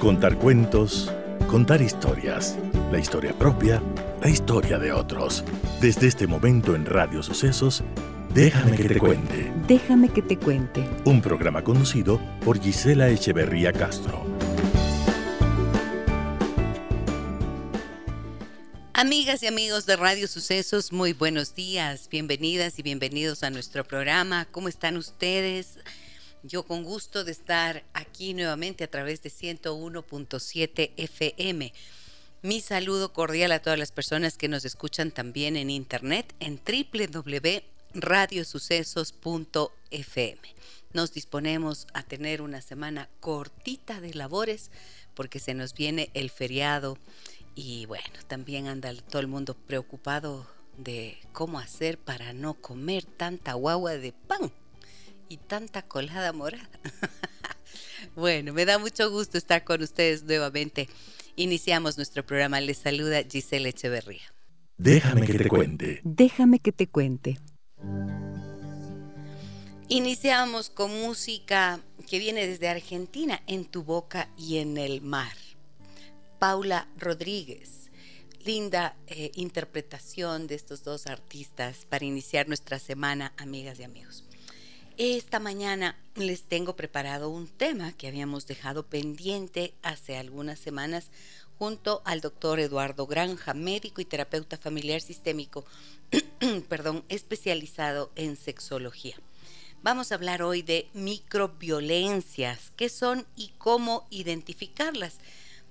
Contar cuentos, contar historias, la historia propia, la historia de otros. Desde este momento en Radio Sucesos, Déjame que te cuente. Déjame que te cuente. Un programa conducido por Gisela Echeverría Castro. Amigas y amigos de Radio Sucesos, muy buenos días, bienvenidas y bienvenidos a nuestro programa. ¿Cómo están ustedes? Yo con gusto de estar aquí nuevamente a través de 101.7 FM. Mi saludo cordial a todas las personas que nos escuchan también en internet en www.radiosucesos.fm. Nos disponemos a tener una semana cortita de labores porque se nos viene el feriado y bueno, también anda todo el mundo preocupado de cómo hacer para no comer tanta guagua de pan y tanta colada morada. bueno, me da mucho gusto estar con ustedes nuevamente. Iniciamos nuestro programa. Les saluda Giselle Echeverría. Déjame que te cuente. Déjame que te cuente. Iniciamos con música que viene desde Argentina, en tu boca y en el mar. Paula Rodríguez. Linda eh, interpretación de estos dos artistas para iniciar nuestra semana, amigas y amigos. Esta mañana les tengo preparado un tema que habíamos dejado pendiente hace algunas semanas junto al doctor Eduardo Granja, médico y terapeuta familiar sistémico, perdón, especializado en sexología. Vamos a hablar hoy de microviolencias, qué son y cómo identificarlas.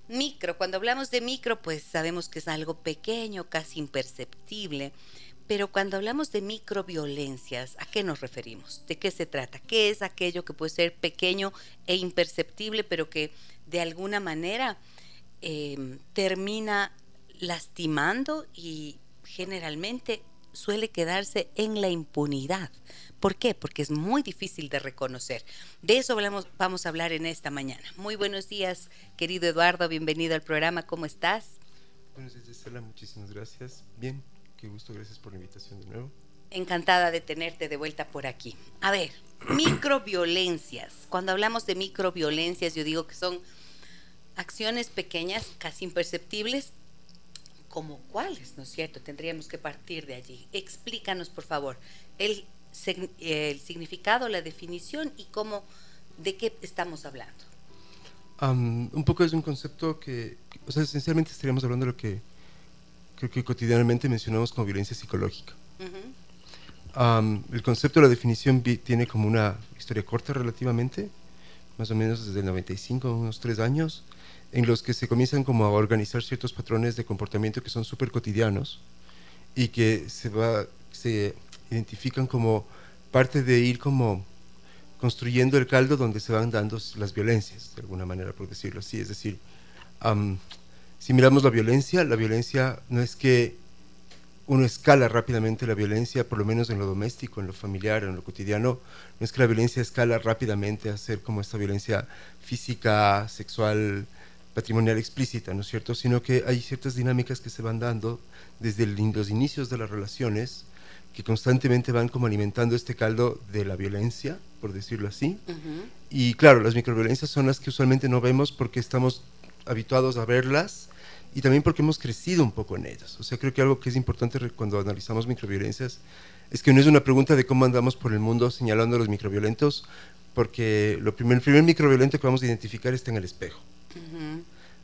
Micro, cuando hablamos de micro, pues sabemos que es algo pequeño, casi imperceptible, pero cuando hablamos de microviolencias, ¿a qué nos referimos? ¿De qué se trata? ¿Qué es aquello que puede ser pequeño e imperceptible, pero que de alguna manera em, termina lastimando y generalmente suele quedarse en la impunidad? ¿Por qué? Porque es muy difícil de reconocer. De eso vamos a hablar en esta mañana. Muy buenos días, querido Eduardo, bienvenido al programa, ¿cómo estás? Buenos días, Gisela, muchísimas gracias. Bien, Qué gusto, gracias por la invitación de nuevo. Encantada de tenerte de vuelta por aquí. A ver, microviolencias. Cuando hablamos de microviolencias, yo digo que son acciones pequeñas, casi imperceptibles, como cuáles, ¿no es cierto? Tendríamos que partir de allí. Explícanos, por favor, el, el significado, la definición y cómo, de qué estamos hablando. un poco es un concepto que, o sea, esencialmente estaríamos hablando de lo que creo que cotidianamente mencionamos como violencia psicológica. el concepto de la definición tiene como una historia corta relativamente, más o menos desde el 95, unos tres años, en los que se comienzan como a organizar ciertos patrones de comportamiento que son súper cotidianos y que se, va, se identifican como parte de ir como construyendo el caldo donde se van dando las violencias, de alguna manera, por decirlo así. Es decir, si miramos la violencia, la violencia no es que uno escala rápidamente la violencia, por lo menos en lo doméstico, en lo familiar, en lo cotidiano, no es que la violencia escala rápidamente a ser como esta violencia física, sexual, patrimonial explícita, ¿no es cierto? Sino que hay ciertas dinámicas que se van dando desde los inicios de las relaciones que constantemente van como alimentando este caldo de la violencia, por decirlo así. Y claro, las microviolencias son las que usualmente no vemos porque estamos habituados a verlas y también porque hemos crecido un poco en ellas. O sea, creo que algo que es importante cuando analizamos microviolencias es que no es una pregunta de cómo andamos por el mundo señalando a los microviolentos, porque lo primer, el primer microviolento que vamos a identificar está en el espejo.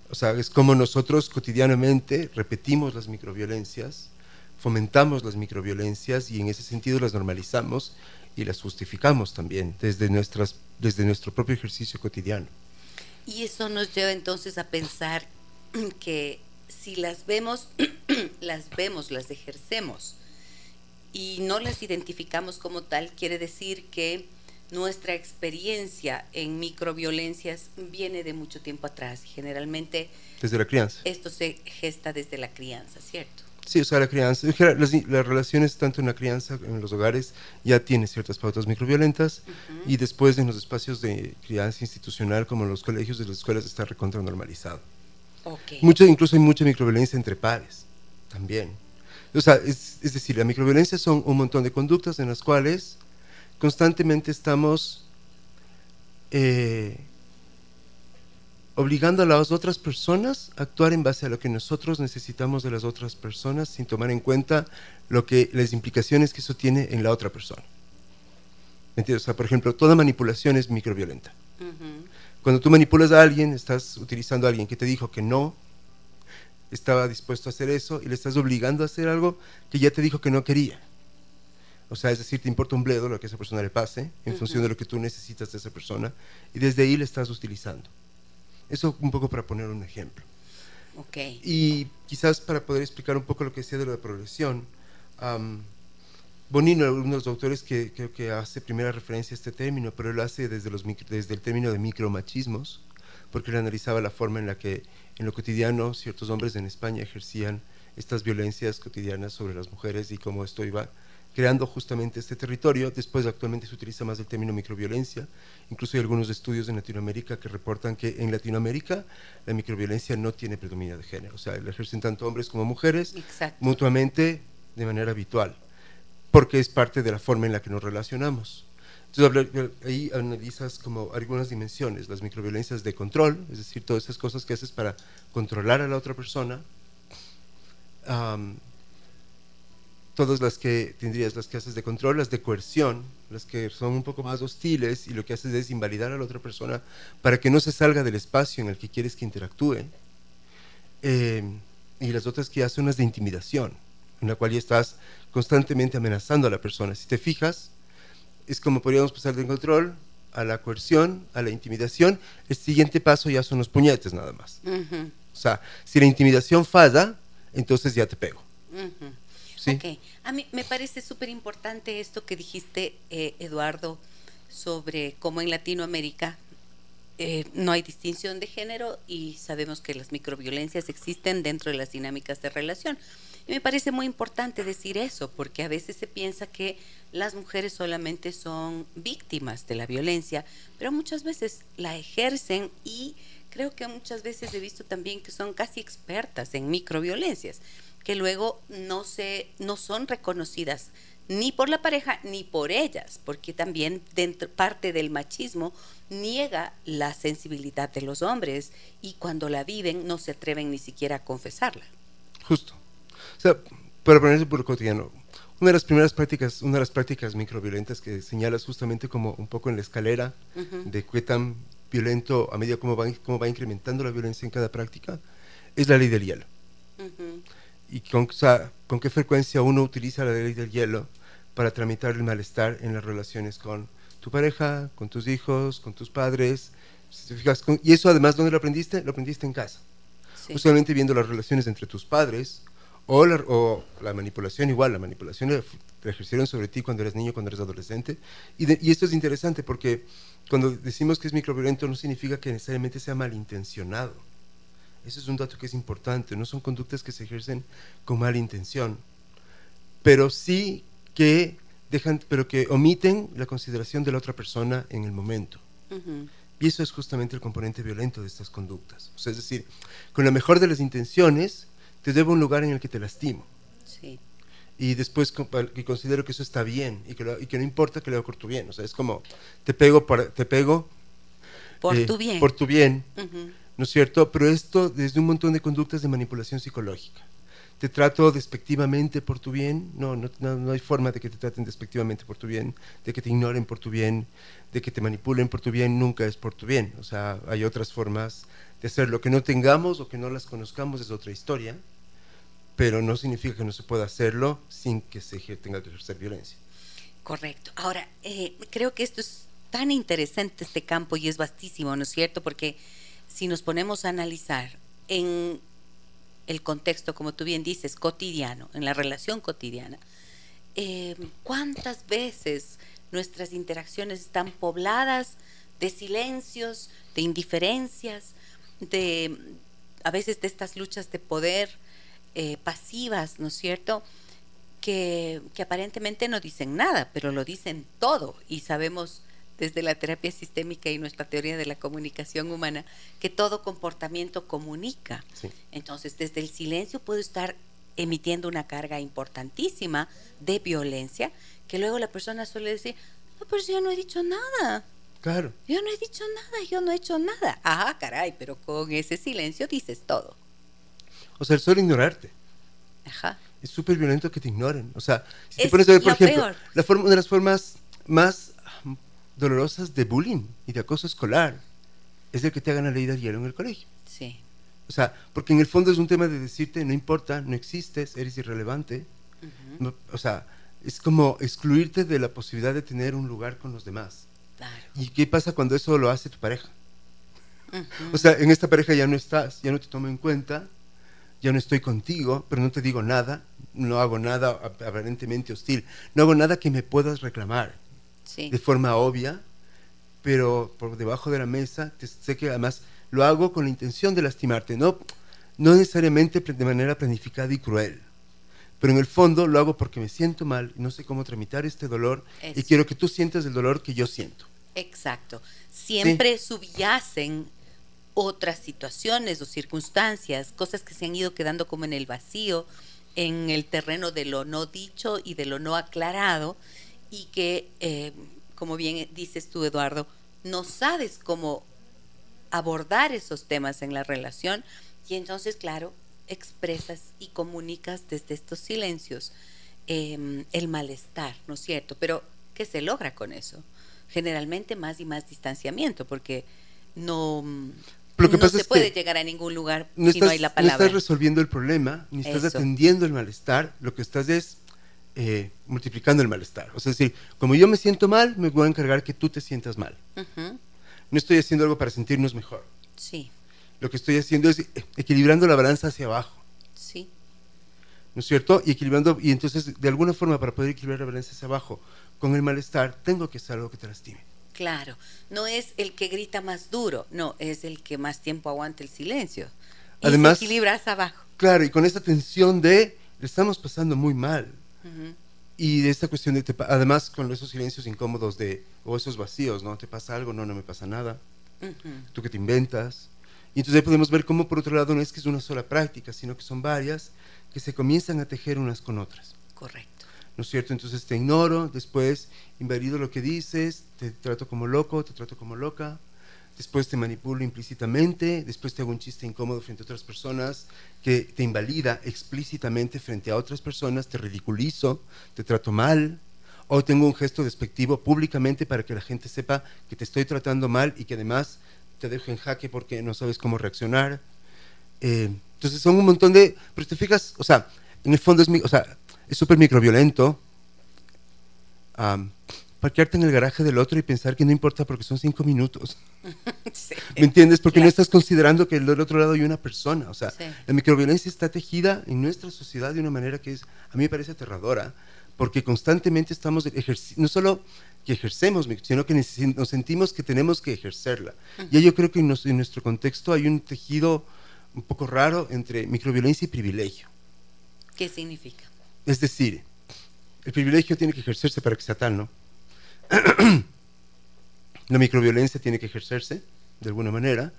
O sea, es como nosotros cotidianamente repetimos las microviolencias, fomentamos las microviolencias y en ese sentido las normalizamos y las justificamos también desde, nuestras, desde nuestro propio ejercicio cotidiano. Y eso nos lleva entonces a pensar que si las vemos, las vemos, las ejercemos y no las identificamos como tal, quiere decir que nuestra experiencia en microviolencias viene de mucho tiempo atrás y generalmente... Desde la crianza. Esto se gesta desde la crianza, ¿cierto? Sí, o sea, la crianza, las, relaciones tanto en la crianza, en los hogares, ya tiene ciertas pautas microviolentas y después en los espacios de crianza institucional como en los colegios de las escuelas está recontra normalizado. Okay. Mucho, incluso hay mucha microviolencia entre pares también. O sea, es, es, decir, la microviolencia son un montón de conductas en las cuales constantemente estamos eh, obligando a las otras personas a actuar en base a lo que nosotros necesitamos de las otras personas sin tomar en cuenta lo que las implicaciones que eso tiene en la otra persona. ¿Me entiendes? O sea, por ejemplo, toda manipulación es microviolenta. Cuando tú manipulas a alguien, estás utilizando a alguien que te dijo que no estaba dispuesto a hacer eso y le estás obligando a hacer algo que ya te dijo que no quería. O sea, es decir, te importa un bledo lo que a esa persona le pase en función de lo que tú necesitas de esa persona y desde ahí le estás utilizando. Eso un poco para poner un ejemplo. Okay. Y quizás para poder explicar un poco lo que decía de la progresión, Bonino, uno de los autores que creo que hace primera referencia a este término, pero él lo hace desde, los, desde el término de micromachismos, porque él analizaba la forma en la que en lo cotidiano ciertos hombres en España ejercían estas violencias cotidianas sobre las mujeres y cómo esto iba creando justamente este territorio. Después actualmente se utiliza más el término microviolencia. Incluso hay algunos estudios en Latinoamérica que reportan que en Latinoamérica la microviolencia no tiene predominio de género. O sea, la ejercen tanto hombres como mujeres mutuamente de manera habitual, porque es parte de la forma en la que nos relacionamos. Entonces ahí analizas como algunas dimensiones, las microviolencias de control, es decir, todas esas cosas que haces para controlar a la otra persona, todas las que tendrías, las que haces de control, las de coerción, las que son un poco más hostiles y lo que haces es invalidar a la otra persona para que no se salga del espacio en el que quieres que interactúe. Eh, y las otras que hacen unas de intimidación, en la cual ya estás constantemente amenazando a la persona. Si te fijas, es como podríamos pasar del control a la coerción, a la intimidación. El siguiente paso ya son los puñetes nada más. O sea, si la intimidación falla, entonces ya te pego. Ok, a mí me parece súper importante esto que dijiste, eh, Eduardo, sobre cómo en Latinoamérica eh, no hay distinción de género y sabemos que las microviolencias existen dentro de las dinámicas de relación. Y me parece muy importante decir eso, porque a veces se piensa que las mujeres solamente son víctimas de la violencia, pero muchas veces la ejercen y creo que muchas veces he visto también que son casi expertas en microviolencias que luego no, se, no son reconocidas ni por la pareja ni por ellas, porque también dentro, parte del machismo niega la sensibilidad de los hombres y cuando la viven no se atreven ni siquiera a confesarla. Justo. O sea, para ponerse por lo cotidiano, una de las primeras prácticas, una de las prácticas microviolentas que señalas justamente como un poco en la escalera de qué tan violento a medida como va, cómo va incrementando la violencia en cada práctica, es la ley del hielo y con, con qué frecuencia uno utiliza la ley del hielo para tramitar el malestar en las relaciones con tu pareja, con tus hijos, con tus padres. y eso además, ¿dónde lo aprendiste? Lo aprendiste en casa. Usualmente viendo las relaciones entre tus padres o la, o la manipulación igual, la manipulación la, ejercieron sobre ti cuando eres niño, cuando eres adolescente. Y, y esto es interesante porque cuando decimos que es microviolento no significa que necesariamente sea malintencionado ese es un dato que es importante. No son conductas que se ejercen con mala intención, pero sí que dejan, pero que omiten la consideración de la otra persona en el momento. Y eso es justamente el componente violento de estas conductas. O sea, es decir, con la mejor de las intenciones, te debo un lugar en el que te lastimo. Sí. Y después que considero que eso está bien y que, y que no importa que lo haga por tu bien. O sea, es como, te pego, por, te pego por tu bien. Por tu bien. ¿no es cierto? Pero esto desde un montón de conductas de manipulación psicológica. Te trato despectivamente por tu bien, no, no, no, hay forma de que te traten despectivamente por tu bien, de que te ignoren por tu bien, de que te manipulen por tu bien, nunca es por tu bien. O sea, hay otras formas de hacerlo. Que no tengamos o que no las conozcamos es otra historia, pero no significa que no se pueda hacerlo sin que se tenga que ejercer violencia. Correcto. Ahora, eh, creo que esto es tan interesante este campo y es vastísimo, ¿no es cierto? Porque si nos ponemos a analizar en el contexto, como tú bien dices, cotidiano, en la relación cotidiana, eh, ¿cuántas veces nuestras interacciones están pobladas de silencios, de indiferencias, de a veces de estas luchas de poder eh, pasivas, ¿no es cierto? Que, que aparentemente no dicen nada, pero lo dicen todo y sabemos desde la terapia sistémica y nuestra teoría de la comunicación humana, que todo comportamiento comunica. Entonces, desde el silencio puedo estar emitiendo una carga importantísima de violencia, que luego la persona suele decir, no, pero yo no he dicho nada. Claro. Yo no he dicho nada, yo no he hecho nada. Ajá, caray, pero con ese silencio dices todo. O sea, el solo ignorarte. Ajá. Es súper violento que te ignoren. O sea, si te Es pones a ver, por lo ejemplo, peor. la forma, una de las formas más ah, dolorosas de bullying y de acoso escolar es el que te hagan la ley del hielo en el colegio. Sí. O sea, porque en el fondo es un tema de decirte, no importa, no existes, eres irrelevante. No- o sea, es como excluirte de la posibilidad de tener un lugar con los demás. Claro. ¿Y qué pasa cuando eso lo hace tu pareja? O sea, en esta pareja ya no estás, ya no te tomo en cuenta, ya no estoy contigo, pero no te digo nada, no hago nada ap- aparentemente hostil, no hago nada que me puedas reclamar Sí. de forma obvia, pero por debajo de la mesa, te- sé que además lo hago con la intención de lastimarte, no, no necesariamente de manera planificada y cruel. Pero en el fondo lo hago porque me siento mal, y no sé cómo tramitar este dolor y quiero que tú sientas el dolor que yo siento. Exacto. Siempre subyacen otras situaciones o circunstancias, cosas que se han ido quedando como en el vacío, en el terreno de lo no dicho y de lo no aclarado, y que, eh, como bien dices tú, Eduardo, no sabes cómo abordar esos temas en la relación, y entonces, claro, expresas y comunicas desde estos silencios eh, el malestar, ¿no es cierto? Pero, ¿qué se logra con eso? Generalmente más y más distanciamiento, porque no, Lo que no pasa se es puede que llegar a ningún lugar no si estás, no hay la no palabra. estás resolviendo el problema, ni estás Eso. atendiendo el malestar, lo que estás es eh, multiplicando el malestar. O sea, es decir, como yo me siento mal, me voy a encargar que tú te sientas mal. No estoy haciendo algo para sentirnos mejor. Sí, Lo que estoy haciendo es eh, equilibrando la balanza hacia abajo, sí, ¿no es cierto? Y equilibrando, y entonces, de alguna forma, para poder equilibrar la balanza hacia abajo con el malestar, tengo que hacer algo que te lastime. claro. No es el que grita más duro, no, es el que más tiempo aguanta el silencio. Y Además- se equilibra hacia abajo. Claro, y con esta tensión de, le estamos pasando muy mal. Y de esta cuestión de, te además con esos silencios incómodos de, o esos vacíos, ¿no? ¿Te pasa algo? No, no me pasa nada. tú que te inventas. Y entonces ahí podemos ver cómo, por otro lado, no es que es una sola práctica, sino que son varias que se comienzan a tejer unas con otras. Correcto. ¿No es cierto? Entonces te ignoro, después invalido lo que dices, te trato como loco, te trato como loca, después te manipulo implícitamente, después te hago un chiste incómodo frente a otras personas, que te invalida explícitamente frente a otras personas, te ridiculizo, te trato mal, o tengo un gesto despectivo públicamente para que la gente sepa que te estoy tratando mal y que además te dejo en jaque porque no sabes cómo reaccionar. Eh, entonces son un montón de... Pero te fijas, o sea, en el fondo es, o sea, microviolento parquearte en el garaje del otro y pensar que no importa porque son cinco minutos. Sí. ¿Me entiendes? Porque no Claro. estás considerando que del otro lado hay una persona. O sea, Sí. la microviolencia está tejida en nuestra sociedad de una manera que es, a mí me parece aterradora, porque constantemente estamos no solo que ejercemos, sino que nos sentimos que tenemos que ejercerla. Y yo creo que en, nos- en nuestro contexto hay un tejido un poco raro entre microviolencia y privilegio. ¿Qué significa? Es decir, el privilegio tiene que ejercerse para que sea tal, ¿no? La microviolencia tiene que ejercerse de alguna manera.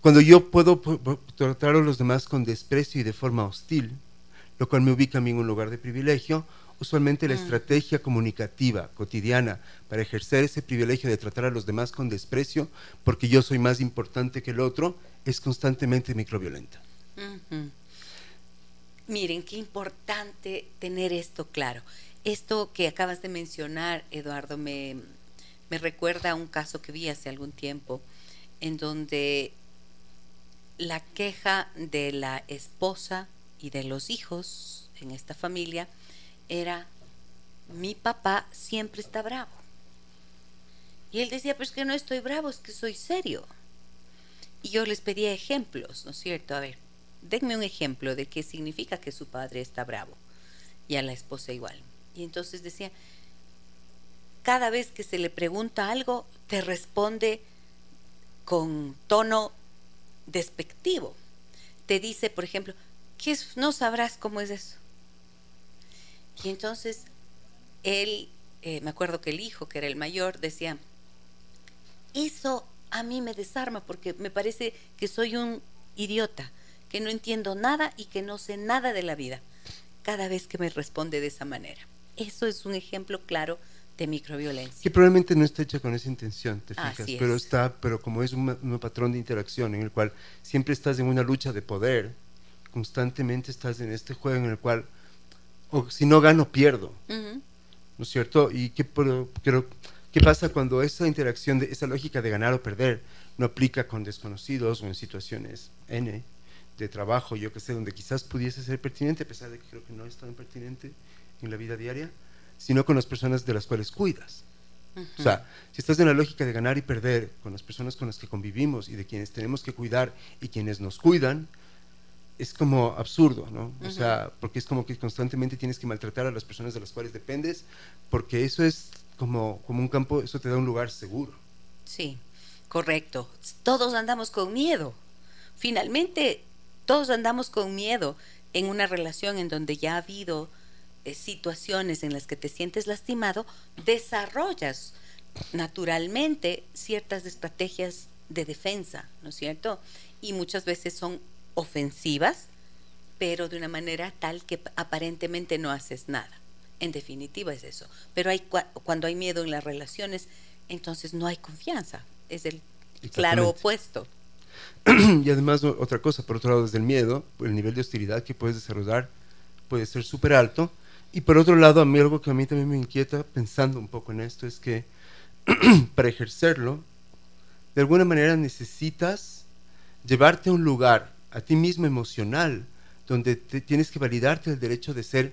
Cuando yo puedo tratar a los demás con desprecio y de forma hostil, lo cual me ubica a mí en un lugar de privilegio, usualmente la estrategia comunicativa cotidiana para ejercer ese privilegio de tratar a los demás con desprecio, porque yo soy más importante que el otro, es constantemente microviolenta. Miren, qué importante tener esto claro. Esto que acabas de mencionar, Eduardo, me, me recuerda a un caso que vi hace algún tiempo, en donde la queja de la esposa y de los hijos en esta familia era, mi papá siempre está bravo. Y él decía, pues que no estoy bravo, es que soy serio. Y yo les pedía ejemplos, ¿no es cierto? A ver, denme un ejemplo de qué significa que su padre está bravo. Y a la esposa igual. Y entonces decía, cada vez que se le pregunta algo, te responde con tono despectivo. Te dice, por ejemplo, ¿qué es? No sabrás cómo es eso. Y entonces él, eh, me acuerdo que el hijo, que era el mayor, decía, eso a mí me desarma porque me parece que soy un idiota, que no entiendo nada y que no sé nada de la vida, cada vez que me responde de esa manera. Eso es un ejemplo claro de microviolencia. Que probablemente no está hecha con esa intención, te fijas, Así pero es. está, pero como es un, un patrón de interacción en el cual siempre estás en una lucha de poder, constantemente estás en este juego en el cual, o si no gano, pierdo. ¿no es cierto? ¿Y qué, pero- pero, qué pasa cuando esa interacción, de, esa lógica de ganar o perder, no aplica con desconocidos o en situaciones N de trabajo, yo que sé, donde quizás pudiese ser pertinente, a pesar de que creo que no es tan pertinente en la vida diaria, sino con las personas de las cuales cuidas? O sea, si estás en la lógica de ganar y perder con las personas con las que convivimos y de quienes tenemos que cuidar y quienes nos cuidan, es como absurdo, ¿no? O sea, porque es como que constantemente tienes que maltratar a las personas de las cuales dependes, porque eso es como, como un campo, eso te da un lugar seguro. Sí, correcto. Todos andamos con miedo. Finalmente, todos andamos con miedo en una relación en donde ya ha habido eh, situaciones en las que te sientes lastimado, desarrollas naturalmente ciertas estrategias de defensa, ¿no es cierto? Y muchas veces son ofensivas, pero de una manera tal que aparentemente no haces nada. En definitiva es eso. Pero hay cua- cuando hay miedo en las relaciones, entonces no hay confianza. Es el claro opuesto. y además otra cosa, por otro lado, desde el miedo, el nivel de hostilidad que puedes desarrollar puede ser súper alto. Y por otro lado, a mí algo que a mí también me inquieta pensando un poco en esto es que para ejercerlo, de alguna manera necesitas llevarte a un lugar, a ti mismo emocional, donde te- tienes que validarte el derecho de ser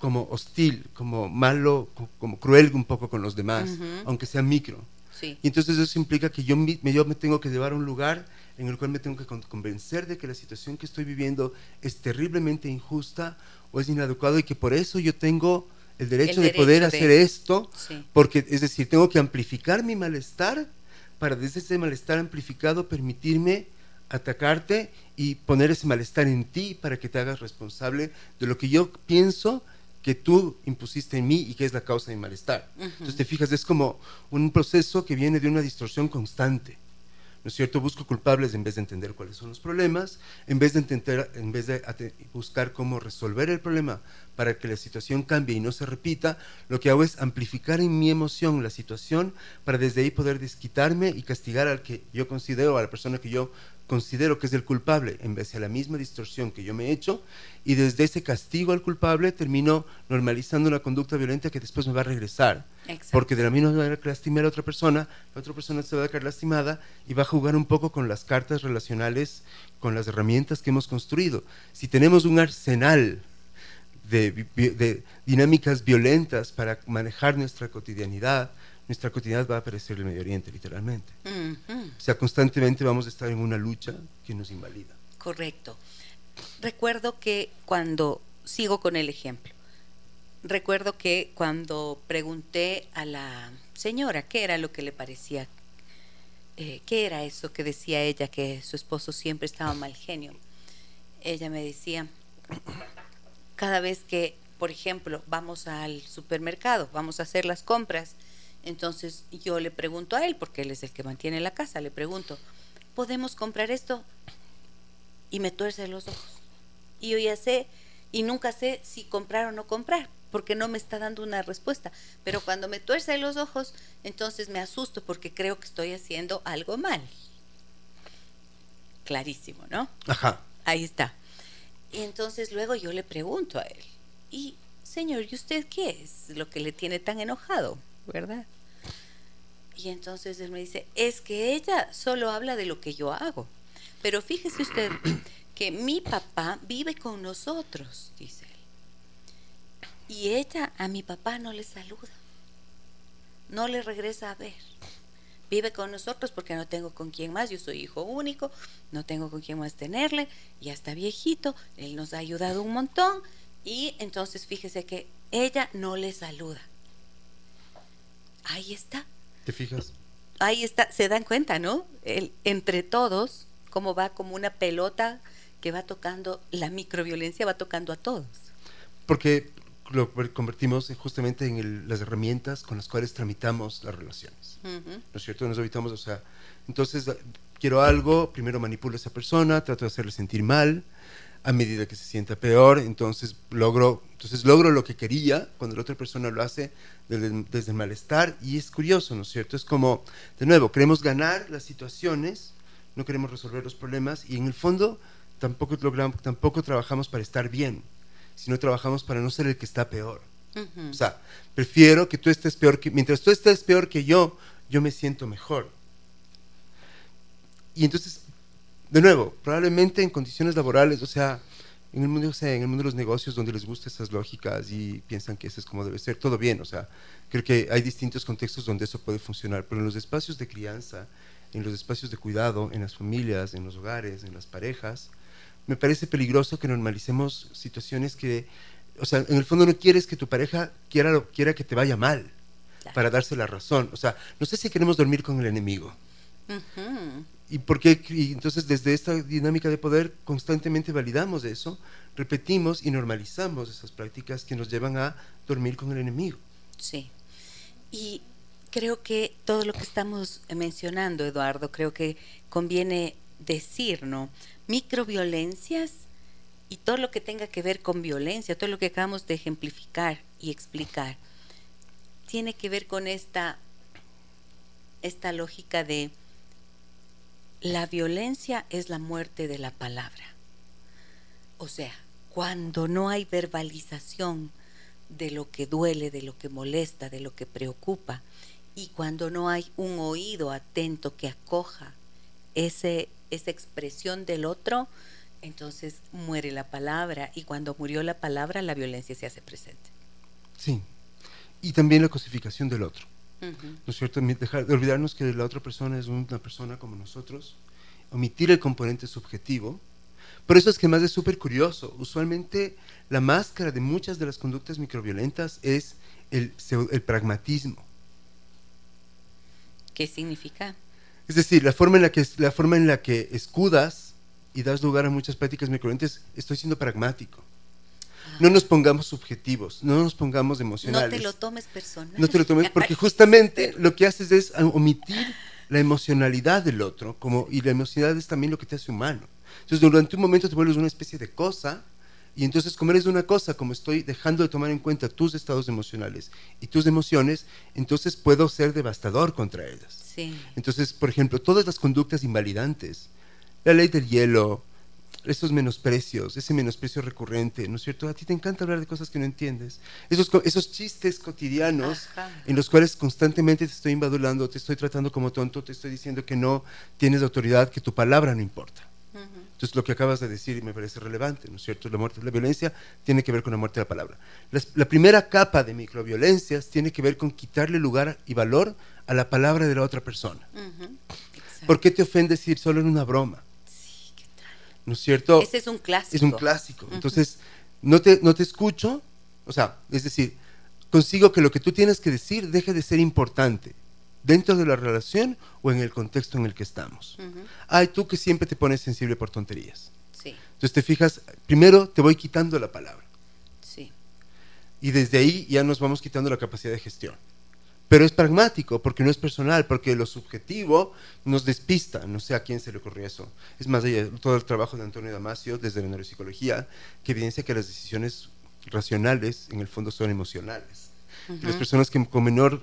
como hostil, como malo, co- como cruel un poco con los demás, aunque sea micro. Sí. Y entonces eso implica que yo, me- yo me tengo que llevar a un lugar en el cual me tengo que con- convencer de que la situación que estoy viviendo es terriblemente injusta o es inadecuado y que por eso yo tengo el derecho, El de poder de- hacer esto, Sí. porque es decir, tengo que amplificar mi malestar para desde ese malestar amplificado permitirme atacarte y poner ese malestar en ti para que te hagas responsable de lo que yo pienso que tú impusiste en mí y que es la causa de mi malestar. Entonces te fijas, es como un proceso que viene de una distorsión constante. ¿No es cierto? Busco culpables en vez de entender cuáles son los problemas, en vez de intentar, en vez de buscar cómo resolver el problema para que la situación cambie y no se repita, lo que hago es amplificar en mi emoción la situación para desde ahí poder desquitarme y castigar al que yo considero, a la persona que yo considero que es el culpable, en vez a la misma distorsión que yo me he hecho, y desde ese castigo al culpable termino normalizando una conducta violenta que después me va a regresar. Exacto. Porque de la misma manera que lastimé a la otra persona, la otra persona se va a quedar lastimada y va a jugar un poco con las cartas relacionales, con las herramientas que hemos construido. Si tenemos un arsenal de, dinámicas violentas para manejar nuestra cotidianidad, nuestra cotidianidad va a aparecer el Medio Oriente, literalmente. O sea, constantemente vamos a estar en una lucha que nos invalida. Correcto. Recuerdo que cuando, sigo con el ejemplo, recuerdo que cuando pregunté a la señora qué era lo que le parecía, eh, qué era eso que decía ella, que su esposo siempre estaba mal genio, ella me decía, cada vez que, por ejemplo, vamos al supermercado, vamos a hacer las compras, entonces yo le pregunto a él, porque él es el que mantiene la casa, le pregunto, ¿podemos comprar esto? y me tuerce los ojos. Y yo ya sé, y nunca sé si comprar o no comprar, porque no me está dando una respuesta. Pero cuando me tuerce los ojos, entonces me asusto porque creo que estoy haciendo algo mal. Clarísimo, ¿no? Ajá. Ahí está. Y entonces luego yo le pregunto a él, y señor, ¿y usted qué es lo que le tiene tan enojado? ¿Verdad? Y entonces él me dice, es que ella solo habla de lo que yo hago. Pero fíjese usted que mi papá vive con nosotros, dice él. Y ella a mi papá no le saluda. No le regresa a ver. Vive con nosotros porque no tengo con quién más. Yo soy hijo único, no tengo con quién más tenerle. Ya está viejito, él nos ha ayudado un montón. Y entonces fíjese que ella no le saluda. Ahí está ¿Te fijas? ahí está, se dan cuenta, ¿no? El, entre todos, cómo va como una pelota que va tocando, la microviolencia va tocando a todos. Porque lo convertimos en- justamente en el- las herramientas con las cuales tramitamos las ¿no es cierto? Nos evitamos, o sea, entonces eh, quiero algo, primero manipulo a esa persona, trato de hacerle sentir mal, a medida que se sienta peor, entonces logro, entonces logro lo que quería cuando la otra persona lo hace desde, desde, el malestar y es curioso, ¿no es cierto? Es como, de nuevo, queremos ganar las situaciones, no queremos resolver los problemas y en el fondo tampoco, logramos, tampoco trabajamos para estar bien, sino trabajamos para no ser el que está peor. O sea, prefiero que tú estés peor que, mientras tú estés peor que yo, yo me siento mejor. Y entonces de nuevo, probablemente en condiciones laborales, o sea, en el mundo, o sea, en el mundo de los negocios donde les gustan esas lógicas y piensan que eso es como debe ser, todo bien, o sea, creo que hay distintos contextos donde eso puede funcionar, pero en los espacios de crianza, en los espacios de cuidado, en las familias, en los hogares, en las parejas, me parece peligroso que normalicemos situaciones que, o sea, en el fondo no quieres que tu pareja quiera, quiera que te vaya mal para darse la razón, o sea, no sé si queremos dormir con el enemigo. ¿Y por qué? entonces desde esta dinámica de poder constantemente validamos eso, repetimos y normalizamos esas prácticas que nos llevan a dormir con el enemigo. Sí. Y creo que todo lo que estamos mencionando, Eduardo, creo que conviene decir, ¿no? Microviolencias y todo lo que tenga que ver con violencia, todo lo que acabamos de ejemplificar y explicar, tiene que ver con esta, esta lógica de la violencia es la muerte de la palabra. O sea, cuando no hay verbalización de lo que duele, de lo que molesta, de lo que preocupa, y cuando no hay un oído atento que acoja ese, esa expresión del otro, entonces muere la palabra y cuando murió la palabra la violencia se hace presente. Sí, y también la cosificación del otro. ¿No es cierto? Dejar de olvidarnos que la otra persona es una persona como nosotros, omitir el componente subjetivo. Por eso es que más es súper curioso. Usualmente la máscara de muchas de las conductas microviolentas es el, el pragmatismo. ¿Qué significa? Es decir, la forma, en la que, la forma en la que escudas y das lugar a muchas prácticas microviolentas, estoy siendo pragmático. No nos pongamos subjetivos, no nos pongamos emocionales. No te lo tomes personal. No te lo tomes, porque justamente lo que haces es omitir la emocionalidad del otro, como, y la emocionalidad es también lo que te hace humano. Entonces, durante un momento te vuelves una especie de cosa, y entonces, como eres una cosa, como estoy dejando de tomar en cuenta tus estados emocionales y tus emociones, entonces puedo ser devastador contra ellas. Sí. Entonces, por ejemplo, todas las conductas invalidantes, la ley del hielo, esos menosprecios, ese menosprecio recurrente, ¿no es cierto? A ti te encanta hablar de cosas que no entiendes. Esos, esos chistes cotidianos en los cuales constantemente te estoy invadulando, te estoy tratando como tonto, te estoy diciendo que no tienes autoridad, que tu palabra no importa. Entonces, lo que acabas de decir me parece relevante, ¿no es cierto? La muerte, la violencia tiene que ver con la muerte de la palabra. La, primera capa de microviolencias tiene que ver con quitarle lugar y valor a la palabra de la otra persona. ¿Por qué te ofende decir solo en una broma? ¿No es cierto? Ese es un clásico. Es un clásico. Entonces, no te, no te escucho, o sea, es decir, consigo que lo que tú tienes que decir deje de ser importante dentro de la relación o en el contexto en el que estamos. Ay, tú que siempre te pones sensible por tonterías. Sí. Entonces te fijas, primero te voy quitando la palabra. Sí. Y desde ahí ya nos vamos quitando la capacidad de gestión. Pero es pragmático, porque no es personal, porque lo subjetivo nos despista. No sé a quién se le ocurrió eso. Es más allá todo el trabajo de Antonio Damasio desde la neuropsicología, que evidencia que las decisiones racionales en el fondo son emocionales. Las personas que con menor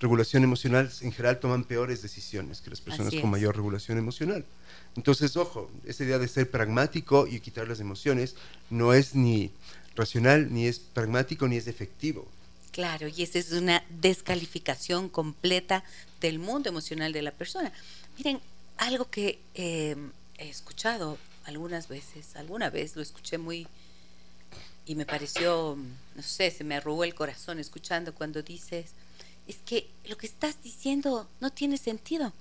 regulación emocional en general toman peores decisiones que las personas con mayor regulación emocional. Entonces, ojo, esa idea de ser pragmático y quitar las emociones no es ni racional, ni es pragmático, ni es efectivo. Claro, y esa es una descalificación completa del mundo emocional de la persona. Miren, algo que em, he escuchado algunas veces, alguna vez lo escuché muy y me pareció, no sé, se me arrugó el corazón escuchando cuando dices, es que lo que estás diciendo no tiene sentido.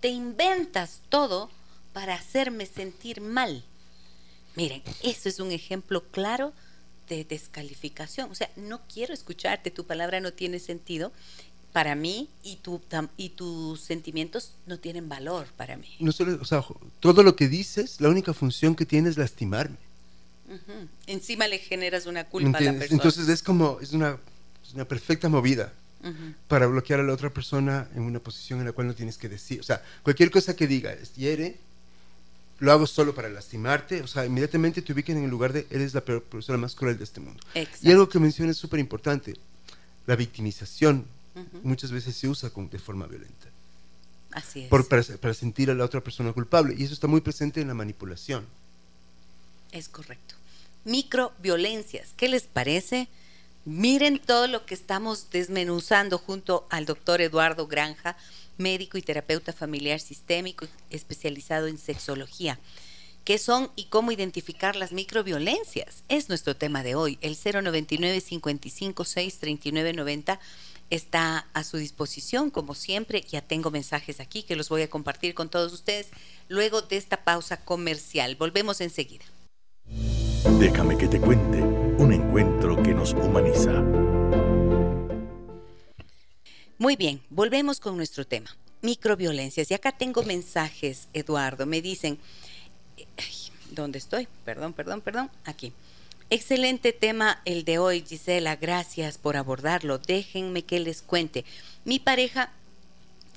Te inventas todo para hacerme sentir mal. Miren, eso es un ejemplo claro de descalificación. O sea, no quiero escucharte, tu palabra no tiene sentido para mí y, tu, y tus sentimientos no tienen valor para mí. No solo, o sea, todo lo que dices, la única función que tiene es lastimarme. Encima le generas una culpa a la persona. Entonces es como, es una, una perfecta movida para bloquear a la otra persona en una posición en la cual no tienes que decir. O sea, cualquier cosa que diga hiere, lo hago solo para lastimarte, o sea, inmediatamente te ubiquen en el lugar de eres la persona más cruel de este mundo. Y algo que mencionas es súper importante, la victimización muchas veces se usa con, de forma violenta. Así es. Por, para, para, sentir a la otra persona culpable. Y eso está muy presente en la manipulación. Es correcto. Microviolencias, ¿qué les parece? Miren todo lo que estamos desmenuzando junto al doctor Eduardo Granja, médico y terapeuta familiar sistémico especializado en sexología. ¿Qué son y cómo identificar las microviolencias? Es nuestro tema de hoy. El 099 556 3990 está a su disposición, como siempre. Ya tengo mensajes aquí que los voy a compartir con todos ustedes luego de esta pausa comercial. Volvemos enseguida. Déjame que te cuente un encuentro que nos humaniza. Muy bien, volvemos con nuestro tema, microviolencias. Y acá tengo mensajes, Eduardo. Me dicen, ¿dónde estoy? Perdón, perdón, perdón. Aquí. Excelente tema el de hoy, Gisela. Gracias por abordarlo. Déjenme que les cuente. Mi pareja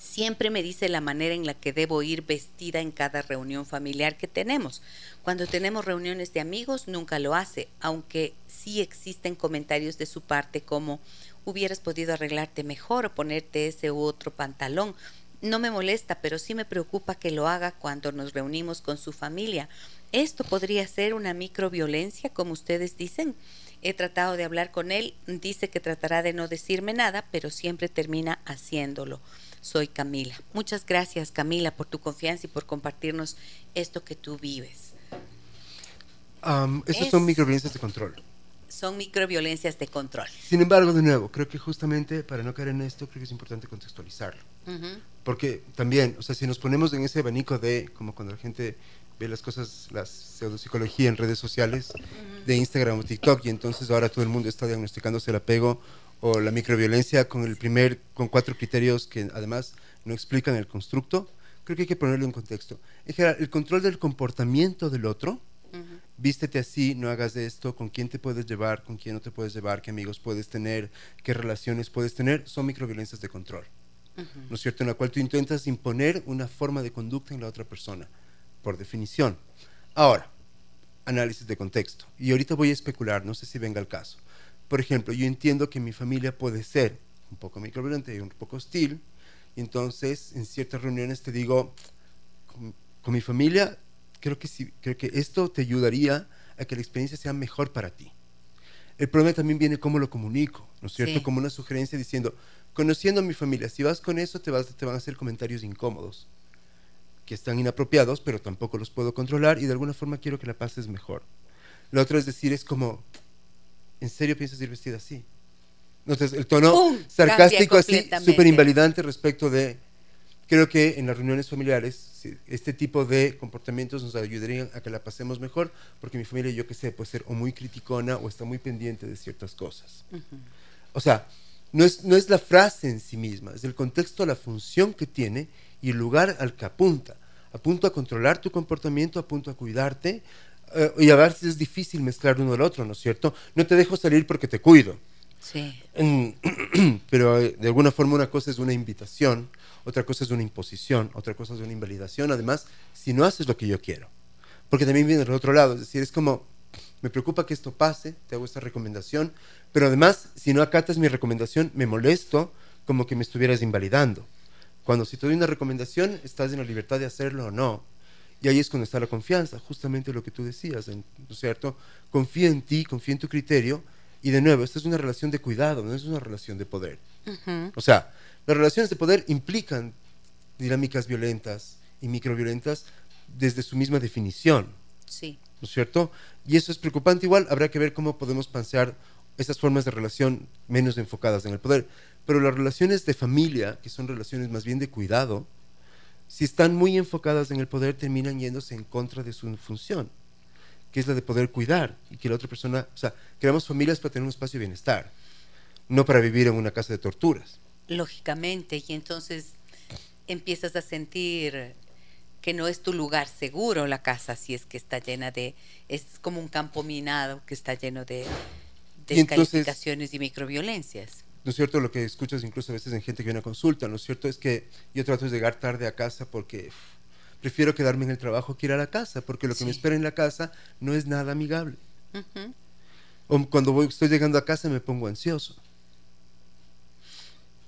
siempre me dice la manera en la que debo ir vestida en cada reunión familiar que tenemos. Cuando tenemos reuniones de amigos, nunca lo hace, aunque sí existen comentarios de su parte como hubieras podido arreglarte mejor o ponerte ese u otro pantalón. No me molesta, pero sí me preocupa que lo haga cuando nos reunimos con su familia. Esto podría ser una microviolencia, como ustedes dicen. He tratado de hablar con él, dice que tratará de no decirme nada, pero siempre termina haciéndolo. Soy Camila. Muchas gracias, Camila, por tu confianza y por compartirnos esto que tú vives. Um, Estas son microviolencias de control. Son microviolencias de control. Sin embargo, de nuevo, creo que justamente para no caer en esto, creo que es importante contextualizarlo. Porque también, o sea, si nos ponemos en ese abanico de, como cuando la gente ve las cosas, la pseudopsicología en redes sociales de Instagram o TikTok y entonces ahora todo el mundo está diagnosticándose el apego o la microviolencia con el primer, con cuatro criterios que además no explican el constructo, creo que hay que ponerlo en contexto. En general, el control del comportamiento del otro, vístete así, no hagas esto, con quién te puedes llevar, con quién no te puedes llevar, qué amigos puedes tener, qué relaciones puedes tener, son microviolencias de control. ¿No es cierto? En la cual tú intentas imponer una forma de conducta en la otra persona por definición. Ahora, análisis de contexto. Y ahorita voy a especular, no sé si venga el caso. Por ejemplo, yo entiendo que mi familia puede ser un poco microviolenta y un poco hostil, y entonces en ciertas reuniones te digo, con, mi familia, creo que, sí, creo que esto te ayudaría a que la experiencia sea mejor para ti. El problema también viene cómo lo comunico, ¿no es cierto? Como una sugerencia diciendo, conociendo a mi familia, si vas con eso te, vas, te van a hacer comentarios incómodos que están inapropiados, pero tampoco los puedo controlar y de alguna forma quiero que la pases mejor. Lo otro es decir, es como, ¿en serio piensas ir vestida así? Entonces, el tono sarcástico así, súper invalidante respecto de, creo que en las reuniones familiares, este tipo de comportamientos nos ayudarían a que la pasemos mejor, porque mi familia, yo que sé, puede ser o muy criticona o está muy pendiente de ciertas cosas. O sea, no es, no es la frase en sí misma, es el contexto, la función que tiene y el lugar al que apunta. Apunto a controlar tu comportamiento, apunto a cuidarte. Eh, y a veces es difícil mezclar uno al otro, ¿no es cierto? No te dejo salir porque te cuido. Sí. pero eh, de alguna forma una cosa es una invitación, otra cosa es una imposición, otra cosa es una invalidación. Además, si no haces lo que yo quiero. Porque también viene del otro lado, es decir, es como, me preocupa que esto pase, te hago esta recomendación, pero además, si no acatas mi recomendación, me molesto como que me estuvieras invalidando. Cuando si te doy una recomendación, estás en la libertad de hacerlo o no. Y ahí es cuando está la confianza, justamente lo que tú decías, ¿no es cierto? Confía en ti, confía en tu criterio. Y de nuevo, esta es una relación de cuidado, no es una relación de poder. O sea, las relaciones de poder implican dinámicas violentas y microviolentas desde su misma definición. Sí. ¿No es cierto? Y eso es preocupante. Igual habrá que ver cómo podemos pensear esas formas de relación menos enfocadas en el poder. Pero las relaciones de familia, que son relaciones más bien de cuidado, si están muy enfocadas en el poder, terminan yéndose en contra de su función, que es la de poder cuidar y que la otra persona, o sea, creamos familias para tener un espacio de bienestar, no para vivir en una casa de torturas. Lógicamente, y entonces empiezas a sentir que no es tu lugar seguro la casa si es que está llena de, es como un campo minado que está lleno de descalificaciones y, y microviolencias. ¿No es cierto? Lo que escuchas incluso a veces en gente que viene a consulta, ¿no es cierto? Es que yo trato de llegar tarde a casa porque prefiero quedarme en el trabajo que ir a la casa, porque lo que me espera en la casa no es nada amigable. O cuando voy, estoy llegando a casa me pongo ansioso.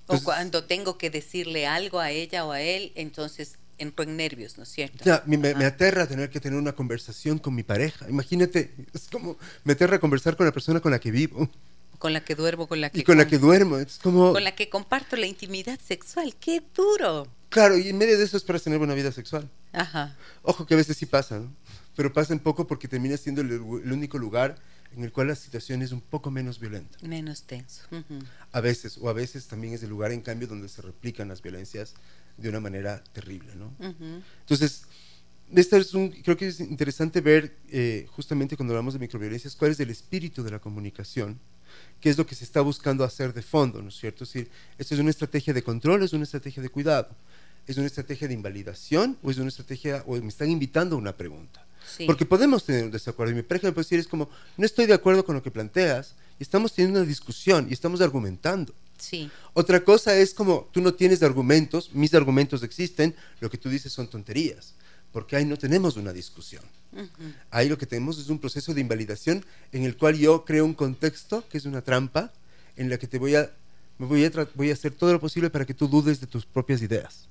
o cuando tengo que decirle algo a ella o a él, entonces entro en nervios, ¿no es cierto? Ya, me, me, aterra tener que tener una conversación con mi pareja. Imagínate, es como me aterra conversar con la persona con la que vivo. Con la que duermo, con la que... Y con la que duermo, es como... Con la que comparto la intimidad sexual, qué duro. Claro, y en medio de eso esperas tener una vida sexual. Ajá. Ojo que a veces sí pasa, ¿no? Pero pasa un poco porque termina siendo el, único lugar en el cual la situación es un poco menos violenta. Menos tenso. A veces, o a veces también es el lugar en cambio donde se replican las violencias de una manera terrible, ¿no? Entonces, este es un, creo que es interesante ver eh, justamente cuando hablamos de microviolencias cuál es el espíritu de la comunicación, qué es lo que se está buscando hacer de fondo, ¿no es cierto? Es decir, ¿esto es una estrategia de control es una estrategia de cuidado? ¿Es una estrategia de invalidación o es una estrategia, o me están invitando a una pregunta? Porque podemos tener un desacuerdo. Y mi pareja me puede decir, es como, no estoy de acuerdo con lo que planteas, y estamos teniendo una discusión y estamos argumentando. Sí. Otra cosa es como, tú no tienes argumentos, mis argumentos existen, lo que tú dices son tonterías, porque ahí no tenemos una discusión. Ahí lo que tenemos es un proceso de invalidación en el cual yo creo un contexto, que es una trampa, en la que te voy a, voy a, voy a hacer todo lo posible para que tú dudes de tus propias ideas.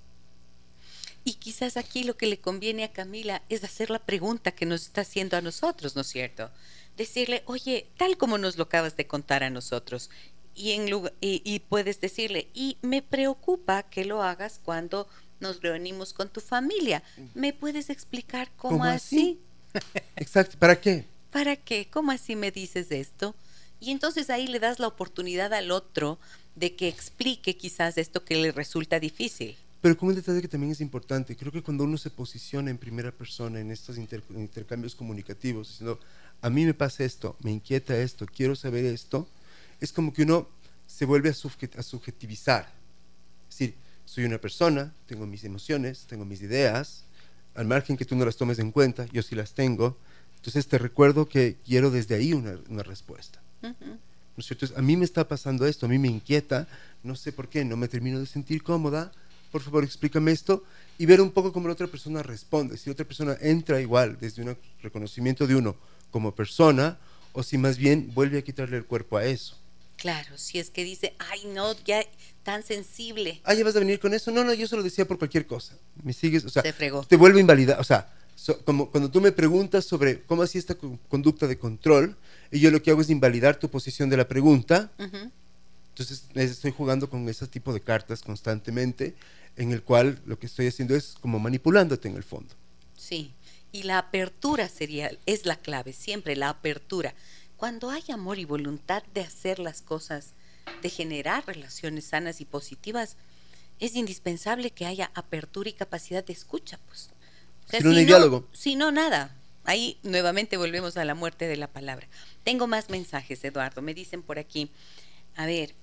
Y quizás aquí lo que le conviene a Camila es hacer la pregunta que nos está haciendo a nosotros, ¿no es cierto? Decirle, oye, tal como nos lo acabas de contar a nosotros, y, en y, puedes decirle, y me preocupa que lo hagas cuando nos reunimos con tu familia. ¿Me puedes explicar cómo, así? Exacto, ¿para qué? ¿Para qué? ¿Cómo así me dices esto? Y entonces ahí le das la oportunidad al otro de que explique quizás esto que le resulta difícil. Pero con un detalle que también es importante, creo que cuando uno se posiciona en primera persona en estos intercambios comunicativos, diciendo, a mí me pasa esto, me inquieta esto, quiero saber esto, es como que uno se vuelve a, subjetivizar. Es decir, soy una persona, tengo mis emociones, tengo mis ideas, al margen que tú no las tomes en cuenta, yo sí las tengo, entonces te recuerdo que quiero desde ahí una, respuesta. ¿No es cierto? A mí me está pasando esto, a mí me inquieta, no sé por qué, no me termino de sentir cómoda, por favor explícame esto, y ver un poco cómo la otra persona responde, si la otra persona entra igual desde un reconocimiento de uno como persona, o si más bien vuelve a quitarle el cuerpo a eso. Claro, si es que dice, ay no, ya tan sensible. Ah, ya vas a venir con eso. No, no, yo se lo decía por cualquier cosa. Me sigues, o sea, Se fregó. te vuelve invalidar. O sea, como cuando tú me preguntas sobre cómo hacía esta conducta de control, y yo lo que hago es invalidar tu posición de la pregunta. Entonces estoy jugando con ese tipo de cartas constantemente, en el cual lo que estoy haciendo es como manipulándote en el fondo. Sí, y la apertura sería, es la clave, siempre la apertura. Cuando hay amor y voluntad de hacer las cosas, de generar relaciones sanas y positivas, es indispensable que haya apertura y capacidad de escucha, pues. si no, diálogo. Si no, nada. Ahí nuevamente volvemos a la muerte de la palabra. Tengo más mensajes, Eduardo. Me dicen por aquí. A ver,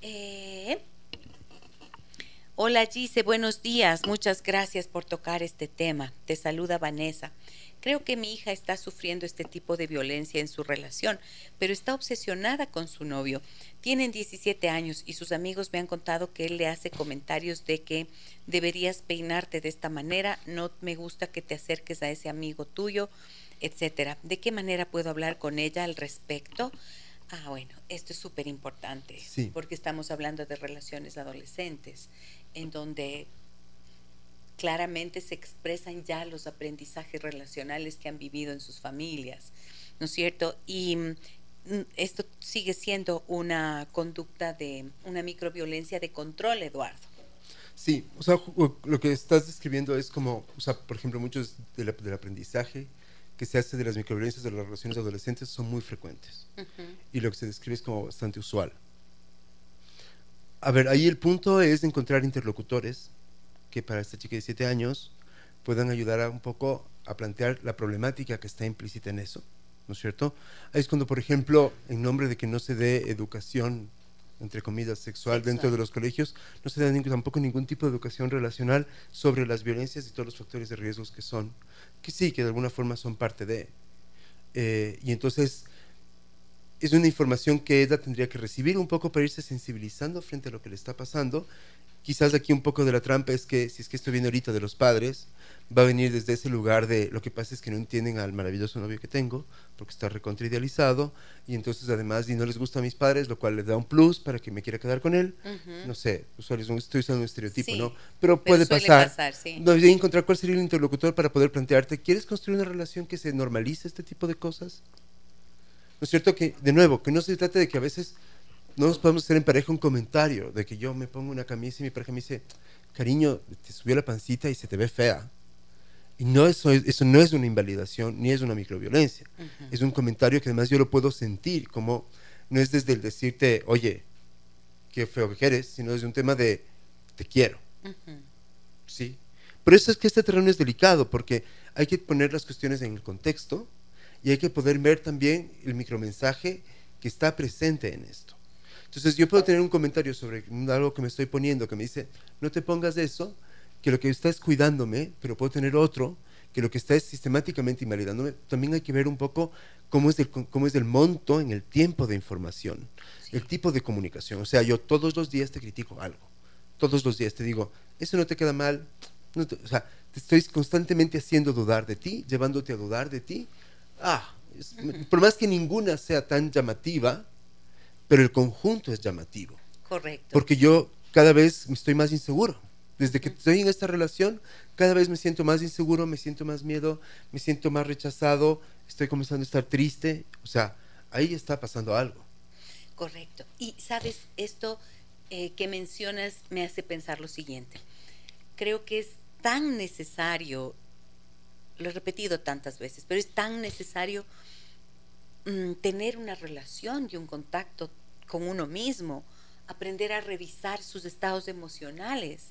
eh, hola Gise, buenos días. Muchas gracias por tocar este tema. Te saluda Vanessa. Creo que mi hija está sufriendo este tipo de violencia en su relación, pero está obsesionada con su novio. Tienen 17 años y sus amigos me han contado que él le hace comentarios de que deberías peinarte de esta manera, no me gusta que te acerques a ese amigo tuyo, etcétera. ¿De qué manera puedo hablar con ella al respecto? Ah, bueno, esto es súper importante, porque estamos hablando de relaciones adolescentes, en donde claramente se expresan ya los aprendizajes relacionales que han vivido en sus familias, ¿no es cierto? Y mm, esto sigue siendo una conducta de una microviolencia de control, Eduardo. Sí, o sea, lo que estás describiendo es como, o sea, por ejemplo, muchos del aprendizaje que se hace de las microviolencias de las relaciones adolescentes son muy frecuentes. Y lo que se describe es como bastante usual. A ver, ahí el punto es encontrar interlocutores que para esta chica de 7 años puedan ayudar a un poco a plantear la problemática que está implícita en eso, ¿no es cierto? Ahí es cuando, por ejemplo, en nombre de que no se dé educación entre comillas, sexual, dentro de los colegios, no se da tampoco ningún tipo de educación relacional sobre las violencias y todos los factores de riesgos que son, que sí, que de alguna forma son parte de. Eh, y entonces es una información que ella tendría que recibir un poco para irse sensibilizando frente a lo que le está pasando quizás aquí un poco de la trampa es que si es que estoy viendo ahorita de los padres, va a venir desde ese lugar de lo que pasa es que no entienden al maravilloso novio que tengo, porque está recontridealizado, y entonces además y no les gusta a mis padres, lo cual les da un plus para que me quiera quedar con él. No sé, estoy usando un estereotipo, ¿no? Pero, puede pasar. pasar sí. no, encontrar cuál sería el interlocutor para poder plantearte, ¿quieres construir una relación que se normalice este tipo de cosas? ¿No es cierto que, de nuevo, que no se trate de que a veces no nos podemos hacer en pareja un comentario de que yo me pongo una camisa y mi pareja me dice, cariño, te subió la pancita y se te ve fea. Y no eso, eso no es una invalidación ni es una microviolencia. Es un comentario que además yo lo puedo sentir, como no es desde el decirte, oye, qué feo que eres, sino desde un tema de te quiero. ¿Sí? Por eso es que este terreno es delicado, porque hay que poner las cuestiones en el contexto y hay que poder ver también el micromensaje que está presente en esto. Entonces yo puedo tener un comentario sobre algo que me estoy poniendo que me dice, no te pongas eso, que lo que está es cuidándome, pero puedo tener otro que lo que está es sistemáticamente invalidándome. También hay que ver un poco cómo es el, cómo es el monto en el tiempo de información, el tipo de comunicación. O sea, yo todos los días te critico algo, todos los días te digo, eso no te queda mal, o sea, te estoy constantemente haciendo dudar de ti, llevándote a dudar de ti. Ah, por más que ninguna sea tan llamativa, pero el conjunto es llamativo. Correcto. Porque yo cada vez me estoy más inseguro. Desde que estoy en esta relación, cada vez me siento más inseguro, me siento más miedo, me siento más rechazado, estoy comenzando a estar triste. O sea, ahí está pasando algo. Correcto. Y sabes, esto eh, que mencionas me hace pensar lo siguiente. Creo que es tan necesario, lo he repetido tantas veces, pero es tan necesario mm, tener una relación y un contacto con uno mismo aprender a revisar sus estados emocionales,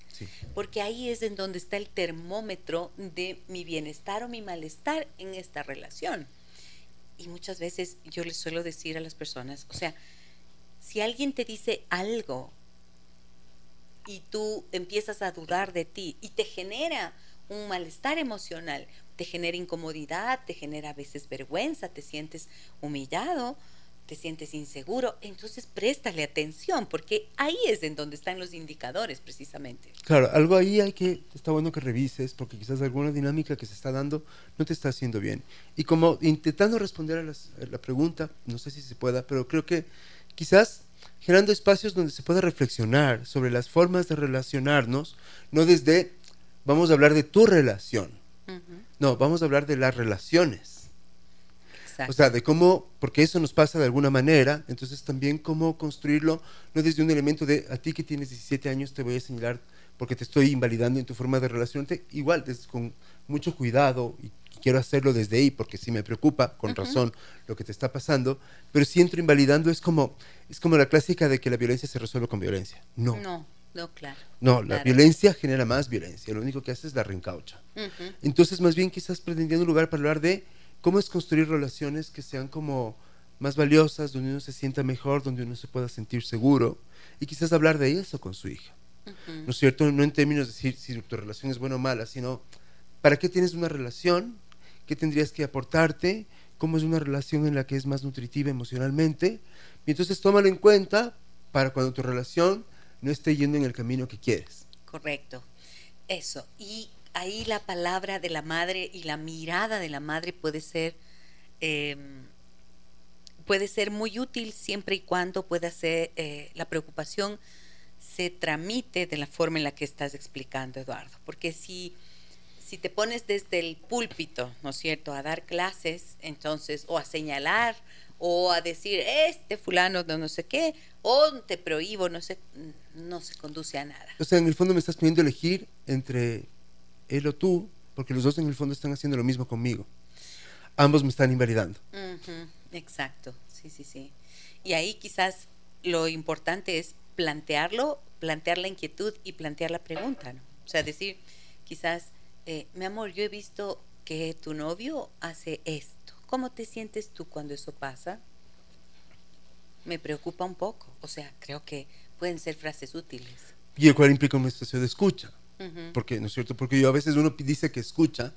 porque ahí es en donde está el termómetro de mi bienestar o mi malestar en esta relación. Y muchas veces yo les suelo decir a las personas, o sea, si alguien te dice algo y tú empiezas a dudar de ti y te genera un malestar emocional, te genera incomodidad, te genera a veces vergüenza, te sientes humillado, te sientes inseguro, entonces préstale atención, porque ahí es en donde están los indicadores precisamente. Claro, algo ahí hay que, está bueno que revises, porque quizás alguna dinámica que se está dando no te está haciendo bien. Y como intentando responder a, la pregunta, no sé si se pueda, pero creo que quizás generando espacios donde se pueda reflexionar sobre las formas de relacionarnos, no desde, vamos a hablar de tu relación, no, vamos a hablar de las relaciones o sea, de cómo, porque eso nos pasa de alguna manera, entonces también cómo construirlo, no desde un elemento de a ti que tienes 17 años te voy a señalar porque te estoy invalidando en tu forma de relacionarte, igual, con mucho cuidado y quiero hacerlo desde ahí porque sí me preocupa, con razón, lo que te está pasando, pero si entro invalidando es como, es como la clásica de que la violencia se resuelve con violencia. No. No. No, claro. No, la violencia genera más violencia. Lo único que hace es la reencaucha. Entonces, más bien quizás pretendiendo un lugar para hablar de cómo es construir relaciones que sean como más valiosas, donde uno se sienta mejor, donde uno se pueda sentir seguro y quizás hablar de eso con su hija. ¿No es cierto? No en términos de decir si tu relación es buena o mala, sino ¿para qué tienes una relación? ¿Qué tendrías que aportarte? ¿Cómo es una relación en la que es más nutritiva emocionalmente? Y entonces tómalo en cuenta para cuando tu relación no esté yendo en el camino que quieres. Correcto. Eso. Y ahí la palabra de la madre y la mirada de la madre puede ser, em, puede ser muy útil siempre y cuando pueda ser eh, la preocupación se tramite de la forma en la que estás explicando, Eduardo. Porque si, si te pones desde el púlpito, ¿no es cierto?, a dar clases, entonces, o a señalar, o a decir, este fulano no, no sé qué, o te prohíbo, no sé, no se conduce a nada. O sea, en el fondo me estás pidiendo elegir entre él o tú, porque los dos en el fondo están haciendo lo mismo conmigo. Ambos me están invalidando. Exacto, sí, sí, sí. Y ahí quizás lo importante es plantearlo, plantear la inquietud y plantear la pregunta, ¿no? O sea, decir, quizás, eh, mi amor, yo he visto que tu novio hace esto. ¿Cómo te sientes tú cuando eso pasa? Me preocupa un poco. O sea, creo que pueden ser frases útiles. Y el cual implica una situación de escucha. Porque, ¿no es cierto? Porque yo a veces uno dice que escucha,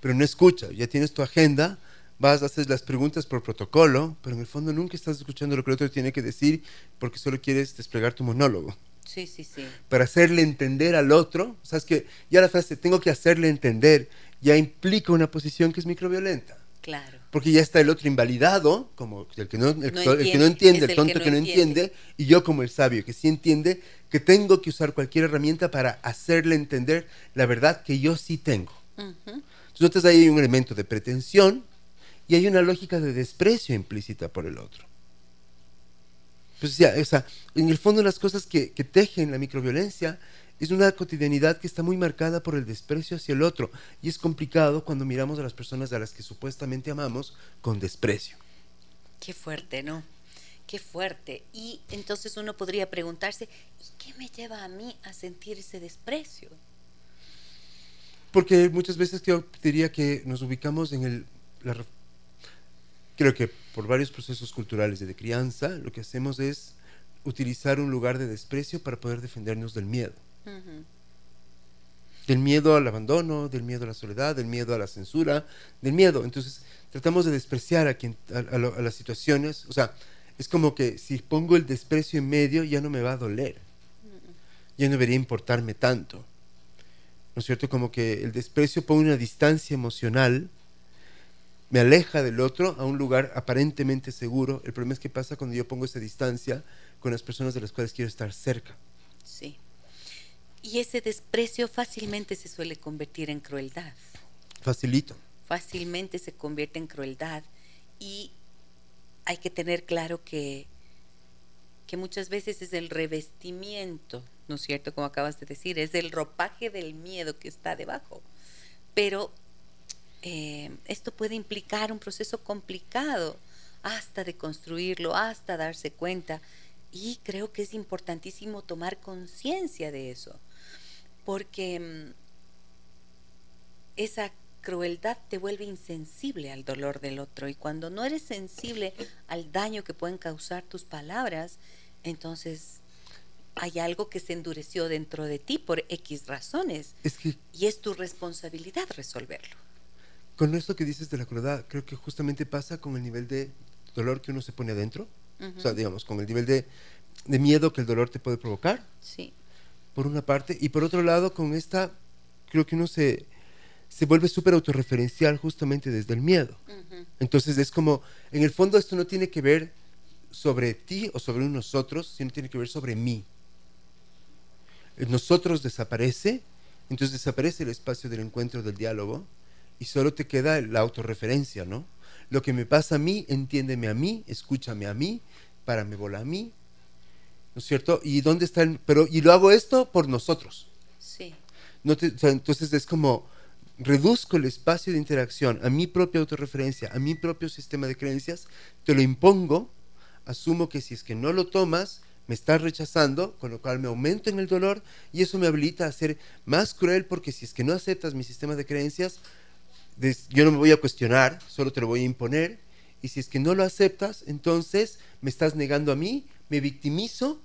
pero no escucha. Ya tienes tu agenda, vas, haces las preguntas por protocolo, pero en el fondo nunca estás escuchando lo que el otro tiene que decir porque solo quieres desplegar tu monólogo. Sí, sí, sí. Para hacerle entender al otro, sabes que ya la frase tengo que hacerle entender ya implica una posición que es microviolenta. Claro. Porque ya está el otro invalidado, como el que no, el, No el que no entiende, entiende, el el tonto que que no no entiende, y yo como el sabio que sí entiende, que tengo que usar cualquier herramienta para hacerle entender la verdad que yo sí tengo. Ujú. Entonces ahí hay un elemento de pretensión y hay una lógica de desprecio implícita por el otro. Pues ya, o sea, en el fondo las cosas que, que tejen la microviolencia es una cotidianidad que está muy marcada por el desprecio hacia el otro y es complicado cuando miramos a las personas a las que supuestamente amamos con desprecio. Qué fuerte, ¿no? Qué fuerte. Y entonces uno podría preguntarse, ¿y qué me lleva a mí a sentir ese desprecio? Porque muchas veces yo diría que nos ubicamos en el... la re- creo que por varios procesos culturales de crianza, lo que hacemos es utilizar un lugar de desprecio para poder defendernos del miedo. Del miedo al abandono, del miedo a la soledad, del miedo a la censura, del miedo. Entonces tratamos de despreciar a, quien, a, a lo- a las situaciones. O sea, es como que si pongo el desprecio en medio ya no me va a doler. Ya no debería importarme tanto. ¿No es cierto? Como que el desprecio pone una distancia emocional, me aleja del otro a un lugar aparentemente seguro. El problema es que pasa cuando yo pongo esa distancia con las personas de las cuales quiero estar cerca. Sí. Y ese desprecio fácilmente se suele convertir en crueldad. Facilito. Fácilmente se convierte en crueldad. Y hay que tener claro que, que muchas veces es el revestimiento, ¿no es cierto? Como acabas de decir, es el ropaje del miedo que está debajo. Pero eh, esto puede implicar un proceso complicado hasta de construirlo, hasta darse cuenta. Y creo que es importantísimo tomar conciencia de eso, porque mm, esa crueldad te vuelve insensible al dolor del otro. Y cuando no eres sensible al daño que pueden causar tus palabras, entonces hay algo que se endureció dentro de ti por X razones. Es que y es tu responsabilidad resolverlo. con esto que dices de la crueldad, creo que justamente pasa con el nivel de dolor que uno se pone adentro. O sea, digamos, con el nivel de, de miedo que el dolor te puede provocar, Sí, por una parte. Y por otro lado, con esta, creo que uno se, se vuelve súper autorreferencial justamente desde el miedo. Entonces es como, en el fondo esto no tiene que ver sobre ti o sobre nosotros, sino tiene que ver sobre mí. El nosotros desaparece, entonces desaparece el espacio del encuentro, del diálogo, y solo te queda la autorreferencia, ¿no? Lo que me pasa a mí, entiéndeme a mí, escúchame a mí, párame bola a mí, ¿no es cierto? ¿Y dónde está el...? Pero, y lo hago esto por nosotros. sí, No te- o sea, entonces es como reduzco el espacio de interacción a mi propia autorreferencia, a mi propio sistema de creencias, te lo impongo, asumo que si es que no lo tomas, me estás rechazando, con lo cual me aumento en el dolor y eso me habilita a ser más cruel porque si es que no aceptas mi sistema de creencias, des- yo no me voy a cuestionar, solo te lo voy a imponer y si es que no lo aceptas, entonces me estás negando a mí, me victimizo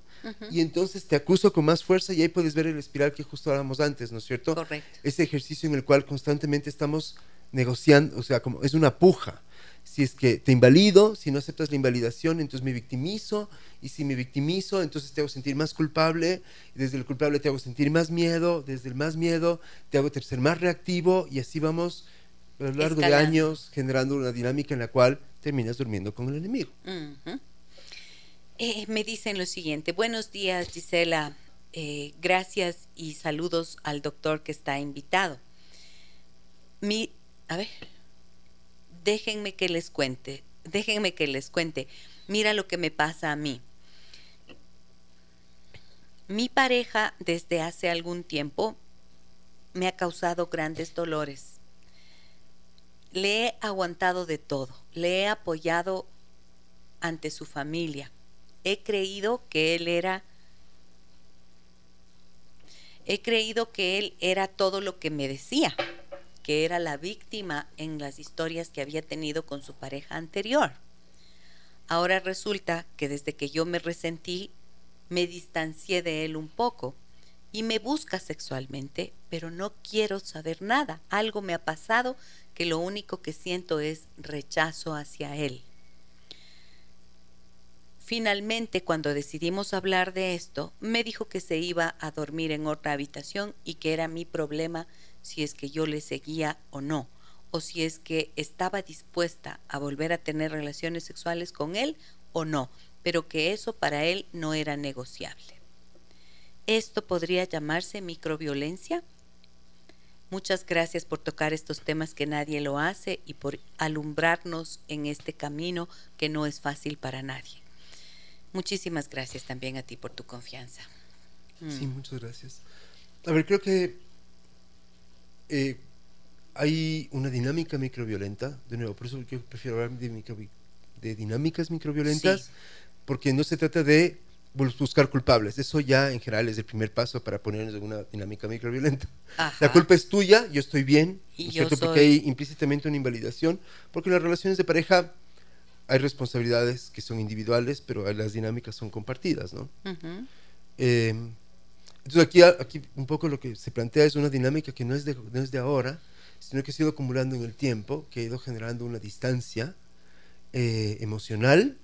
y entonces te acuso con más fuerza y ahí puedes ver el espiral que justo hablamos antes, ¿no es cierto? correcto. Ese ejercicio en el cual constantemente estamos negociando, o sea, como es una puja. Si es que te invalido, si no aceptas la invalidación, entonces me victimizo, y si me victimizo, entonces te hago sentir más culpable, y desde el culpable te hago sentir más miedo, desde el más miedo te hago ser más reactivo, y así vamos a lo largo de años generando una dinámica en la cual terminas durmiendo con el enemigo. Eh, me dicen lo siguiente, buenos días Gisela, Eh, gracias y saludos al doctor que está invitado. Mi, a ver, déjenme que les cuente, déjenme que les cuente, mira lo que me pasa a mí. Mi pareja desde hace algún tiempo me ha causado grandes dolores. Le he aguantado de todo, le he apoyado ante su familia. He creído que él era he creído que él era todo lo que me decía, que era la víctima en las historias que había tenido con su pareja anterior. Ahora resulta que desde que yo me resentí, me distancié de él un poco y me busca sexualmente, pero no quiero saber nada. Algo me ha pasado que lo único que siento es rechazo hacia él. Finalmente, cuando decidimos hablar de esto, me dijo que se iba a dormir en otra habitación y que era mi problema si es que yo le seguía o no, o si es que estaba dispuesta a volver a tener relaciones sexuales con él o no, pero que eso para él no era negociable. ¿Esto podría llamarse microviolencia? Muchas gracias por tocar estos temas que nadie lo hace y por alumbrarnos en este camino que no es fácil para nadie. Muchísimas gracias también a ti por tu confianza. Sí, mm. muchas gracias. A ver, creo que eh, hay una dinámica microviolenta, de nuevo, por eso yo prefiero hablar de, de dinámicas microviolentas, porque no se trata de buscar culpables. Eso ya en general es el primer paso para ponernos en una dinámica microviolenta. La culpa es tuya, yo estoy bien, cierto? porque hay implícitamente una invalidación, porque las relaciones de pareja hay responsabilidades que son individuales, pero las dinámicas son compartidas, ¿no? Eh, entonces aquí, aquí un poco lo que se plantea es una dinámica que no es, de, no es de ahora, sino que ha ido acumulando en el tiempo, que ha ido generando una distancia eh, emocional,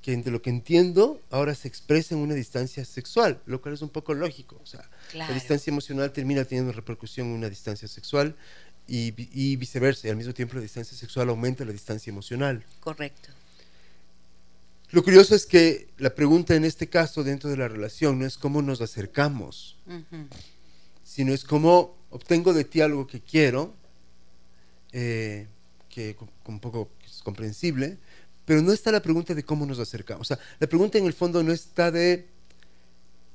que de lo que entiendo ahora se expresa en una distancia sexual, lo cual es un poco lógico. O sea, la distancia emocional termina teniendo repercusión en una distancia sexual y, viceversa. Y al mismo tiempo la distancia sexual aumenta la distancia emocional. Correcto. Lo curioso es que la pregunta en este caso dentro de la relación no es cómo nos acercamos, sino es cómo obtengo de ti algo que quiero, eh, que un poco es comprensible, pero no está la pregunta de cómo nos acercamos. O sea, la pregunta en el fondo no está de,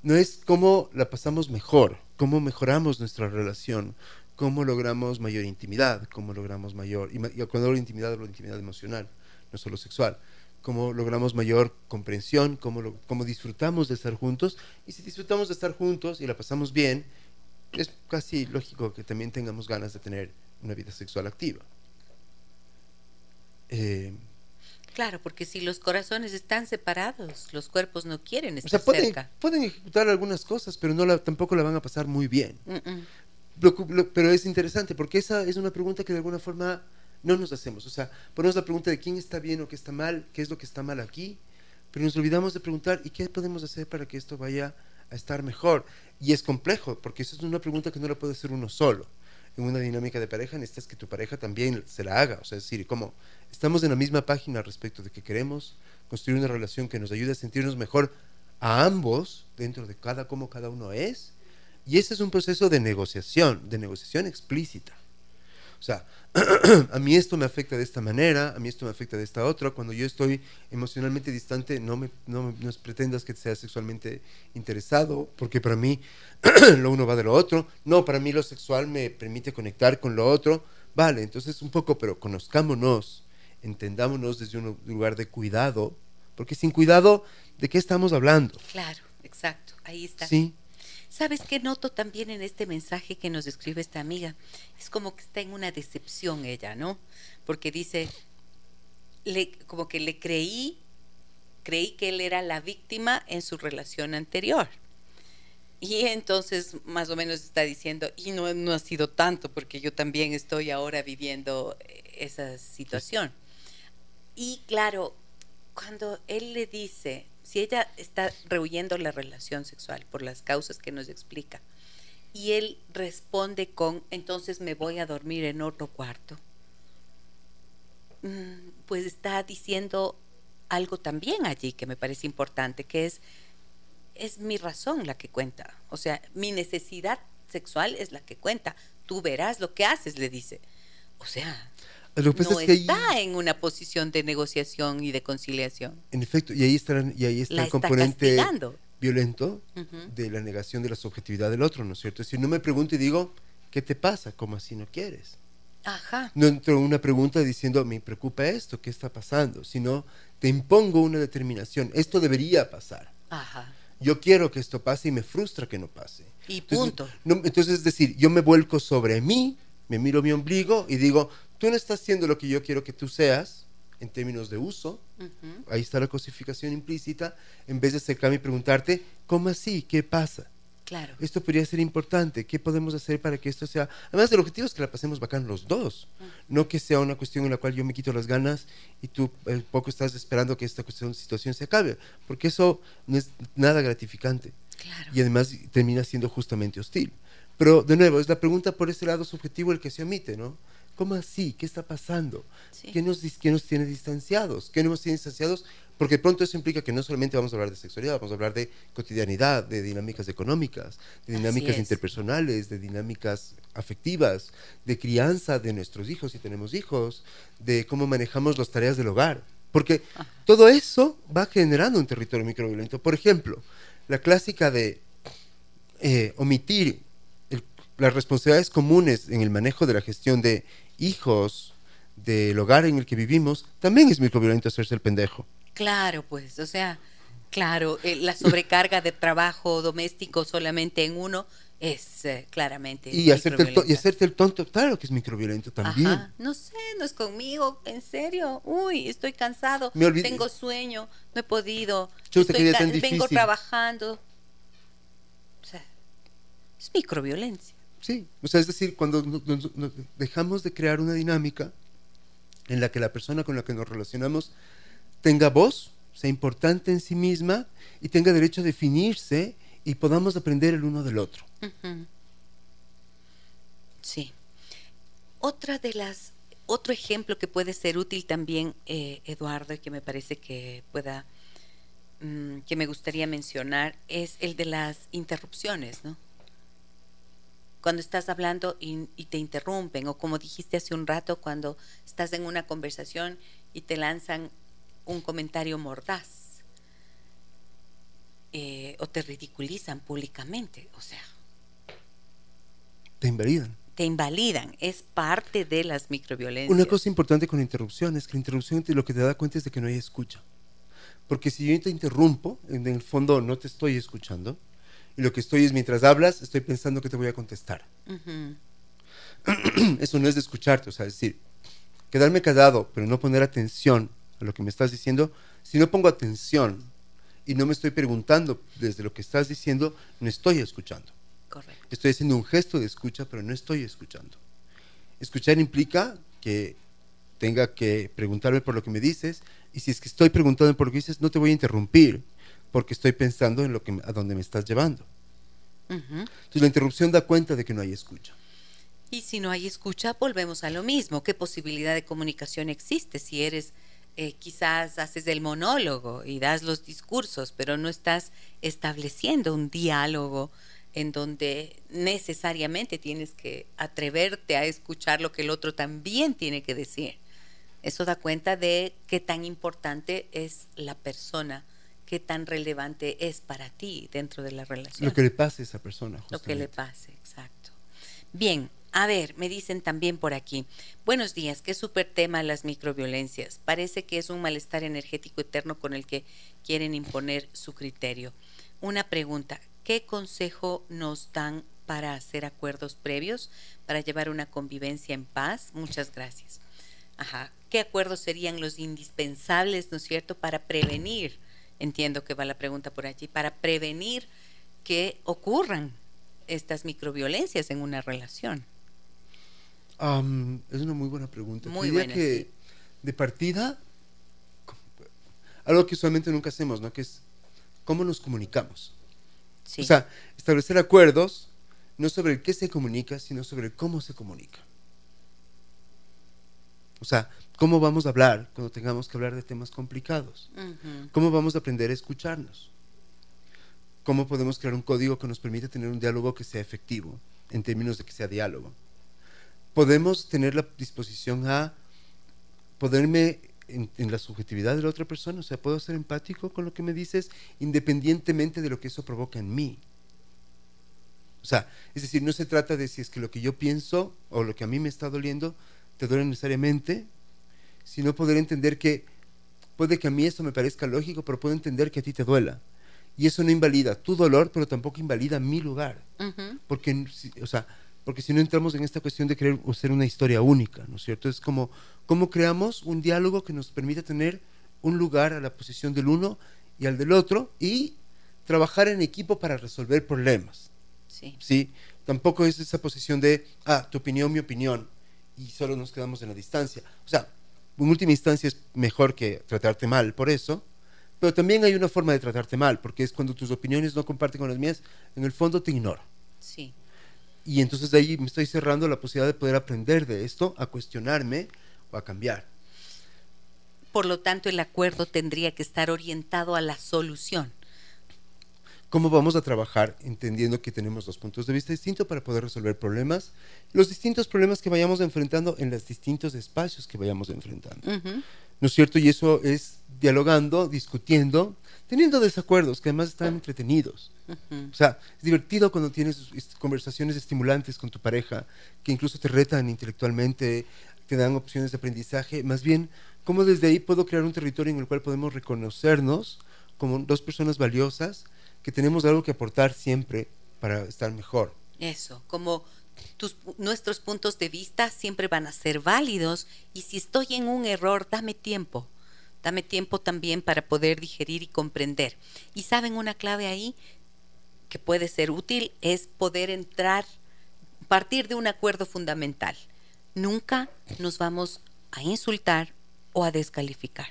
no es cómo la pasamos mejor, cómo mejoramos nuestra relación, cómo logramos mayor intimidad, cómo logramos mayor, y cuando hablo de intimidad hablo de intimidad emocional, no solo sexual, cómo logramos mayor comprensión, cómo, cómo disfrutamos de estar juntos, y si disfrutamos de estar juntos y la pasamos bien, es casi lógico que también tengamos ganas de tener una vida sexual activa. Eh, claro, porque si los corazones están separados, los cuerpos no quieren estar o sea, pueden, cerca. Pueden ejecutar algunas cosas, pero no tampoco la van a pasar muy bien pero es interesante porque esa es una pregunta que de alguna forma no nos hacemos. O sea, ponemos la pregunta de quién está bien o qué está mal, qué es lo que está mal aquí, pero nos olvidamos de preguntar ¿y qué podemos hacer para que esto vaya a estar mejor? Y es complejo, porque esa es una pregunta que no la puede hacer uno solo. En una dinámica de pareja necesitas que tu pareja también se la haga. O sea, es decir, como estamos en la misma página respecto de que queremos construir una relación que nos ayude a sentirnos mejor a ambos dentro de cada cómo cada uno es y ese es un proceso de negociación, de negociación explícita. O sea, a mí esto me afecta de esta manera, a mí esto me afecta de esta otra. Cuando yo estoy emocionalmente distante, no me no, pretendas que sea sexualmente interesado, porque para mí lo uno va de lo otro. No, para mí lo sexual me permite conectar con lo otro. Vale, entonces un poco, pero conozcámonos, entendámonos desde un lugar de cuidado, porque sin cuidado, ¿de qué estamos hablando? Claro, exacto, ahí está. Sí. ¿Sabes qué noto también en este mensaje que nos escribe esta amiga? Es como que está en una decepción ella, ¿no? Porque dice, como que le creí, creí que él era la víctima en su relación anterior. Y entonces más o menos está diciendo, y no, no ha sido tanto, porque yo también estoy ahora viviendo esa situación. Y claro, cuando él le dice, si ella está rehuyendo la relación sexual por las causas que nos explica y él responde con, entonces me voy a dormir en otro cuarto, mm, pues está diciendo algo también allí que me parece importante, que es, es mi razón la que cuenta, o sea, mi necesidad sexual es la que cuenta, tú verás lo que haces, le dice. O sea, no está en una posición de negociación y de conciliación. En efecto, y ahí está, y ahí está el componente violento de la negación de la subjetividad del otro, ¿no es cierto? Es decir, no me pregunto y digo, ¿qué te pasa? ¿Cómo así no quieres? Ajá. No entro en una pregunta diciendo, me preocupa esto, ¿qué está pasando? Sino, te impongo una determinación, esto debería pasar. Ajá. Yo quiero que esto pase y me frustra que no pase. Y punto. Entonces, entonces es decir, yo me vuelco sobre mí, me miro mi ombligo y digo, tú no estás haciendo lo que yo quiero que tú seas en términos de uso. Ahí está la cosificación implícita. En vez de acercarme y preguntarte, ¿cómo así? ¿Qué pasa? Claro. Esto podría ser importante. ¿Qué podemos hacer para que esto sea? Además, el objetivo es que la pasemos bacán los dos. No que sea una cuestión en la cual yo me quito las ganas y tú eh, poco estás esperando que esta cuestión, situación se acabe. Porque eso no es nada gratificante. Claro. Y además termina siendo justamente hostil. Pero, de nuevo, es la pregunta por ese lado subjetivo el que se omite, ¿no? ¿Cómo así? ¿Qué está pasando? Sí. ¿Qué, nos, dis- qué nos tiene distanciados? ¿Qué nos tiene distanciados? Porque de pronto eso implica que no solamente vamos a hablar de sexualidad, vamos a hablar de cotidianidad, de dinámicas económicas, de dinámicas es. interpersonales, de dinámicas afectivas, de crianza de nuestros hijos si tenemos hijos, de cómo manejamos las tareas del hogar. Porque todo eso va generando un territorio microviolento. Por ejemplo, la clásica de eh, omitir las responsabilidades comunes en el manejo de la gestión de hijos, del hogar en el que vivimos, también es microviolento hacerse el pendejo. Claro, pues, o sea, claro, eh, la sobrecarga de trabajo doméstico solamente en uno es eh, claramente. Y hacerte, el y hacerte el tonto, claro que es microviolento también. Ajá. No sé, no es conmigo, en serio. Uy, estoy cansado, Me tengo sueño, no he podido. Qué estoy tan vengo trabajando. O sea, es microviolencia. Sí, o sea, es decir, cuando no- no- no- dejamos de crear una dinámica en la que la persona con la que nos relacionamos tenga voz, sea importante en sí misma y tenga derecho a definirse y podamos aprender el uno del otro. Sí. Otra de las, otro ejemplo que puede ser útil también, eh, Eduardo, y que me parece que pueda, mm, que me gustaría mencionar, es el de las interrupciones, ¿no? Cuando estás hablando y, y te interrumpen, o como dijiste hace un rato, cuando estás en una conversación y te lanzan un comentario mordaz, eh, o te ridiculizan públicamente, o sea, Te invalidan. te invalidan, es parte de las microviolencias. Una cosa importante con la interrupción es que la interrupción te- lo que te da cuenta es de que no hay escucha. Porque si yo te interrumpo, en el fondo no te estoy escuchando, y lo que estoy es mientras hablas, estoy pensando que te voy a contestar. Eso no es de escucharte, o sea, es decir, quedarme callado, pero no poner atención a lo que me estás diciendo. Si no pongo atención y no me estoy preguntando desde lo que estás diciendo, no estoy escuchando. correcto. Estoy haciendo un gesto de escucha, pero no estoy escuchando. Escuchar implica que tenga que preguntarme por lo que me dices y si es que estoy preguntando por lo que dices, no te voy a interrumpir porque estoy pensando en lo que a dónde me estás llevando. Ujú. Entonces la interrupción da cuenta de que no hay escucha. Y si no hay escucha, volvemos a lo mismo. ¿Qué posibilidad de comunicación existe si eres, eh, quizás haces el monólogo y das los discursos, pero no estás estableciendo un diálogo en donde necesariamente tienes que atreverte a escuchar lo que el otro también tiene que decir? Eso da cuenta de qué tan importante es la persona, qué tan relevante es para ti dentro de la relación Lo que le pasa a esa persona. lo que le justamente. pase, exacto. Bien, a ver, me dicen también por aquí. Buenos días, qué súper tema las microviolencias. Parece que es un malestar energético eterno con el que quieren imponer su criterio. Una pregunta, ¿qué consejo nos dan para hacer acuerdos previos, para llevar una convivencia en paz? Muchas gracias. Ajá. ¿Qué acuerdos serían los indispensables, ¿no es cierto?, para prevenir, entiendo que va la pregunta por allí, para prevenir que ocurran estas microviolencias en una relación. Am, es una muy buena pregunta. Muy buena, que sí. de partida, algo que usualmente nunca hacemos, ¿no? Que es cómo nos comunicamos. Sí. O sea, establecer acuerdos no sobre el qué se comunica, sino sobre cómo se comunica. O sea, cómo vamos a hablar cuando tengamos que hablar de temas complicados. Ujú. ¿Cómo vamos a aprender a escucharnos? ¿Cómo podemos crear un código que nos permita tener un diálogo que sea efectivo, en términos de que sea diálogo? Podemos tener la disposición a ponerme en, en la subjetividad de la otra persona, o sea, puedo ser empático con lo que me dices independientemente de lo que eso provoca en mí. O sea, es decir, no se trata de si es que lo que yo pienso o lo que a mí me está doliendo te duele necesariamente, sino poder entender que puede que a mí eso me parezca lógico, pero puedo entender que a ti te duela. Y eso no invalida tu dolor, pero tampoco invalida mi lugar. Porque, si- o sea, porque si no entramos en esta cuestión de querer hacer una historia única, ¿no es cierto? Es como, ¿cómo creamos un diálogo que nos permita tener un lugar a la posición del uno y al del otro y trabajar en equipo para resolver problemas? Sí. ¿sí? Tampoco es esa posición de, ah, tu opinión, mi opinión, y solo nos quedamos en la distancia. O sea, en última instancia es mejor que tratarte mal por eso, pero también hay una forma de tratarte mal, porque es cuando tus opiniones no comparten con las mías, en el fondo te ignoro. Sí. Y entonces de ahí me estoy cerrando la posibilidad de poder aprender de esto, a cuestionarme o a cambiar. Por lo tanto, el acuerdo tendría que estar orientado a la solución. ¿Cómo vamos a trabajar entendiendo que tenemos dos puntos de vista distintos para poder resolver problemas, los distintos problemas que vayamos enfrentando en los distintos espacios que vayamos enfrentando? Ujú. ¿No es cierto? Y eso es dialogando, discutiendo, teniendo desacuerdos que además están entretenidos. O sea, es divertido cuando tienes conversaciones estimulantes con tu pareja, que incluso te retan intelectualmente, te dan opciones de aprendizaje. Más bien, cómo desde ahí puedo crear un territorio en el cual podemos reconocernos como dos personas valiosas, que tenemos algo que aportar siempre para estar mejor. Eso, como tus, nuestros puntos de vista siempre van a ser válidos y si estoy en un error, dame tiempo. Dame tiempo también para poder digerir y comprender. Y saben una clave ahí que puede ser útil es poder entrar, partir de un acuerdo fundamental. Nunca nos vamos a insultar o a descalificar.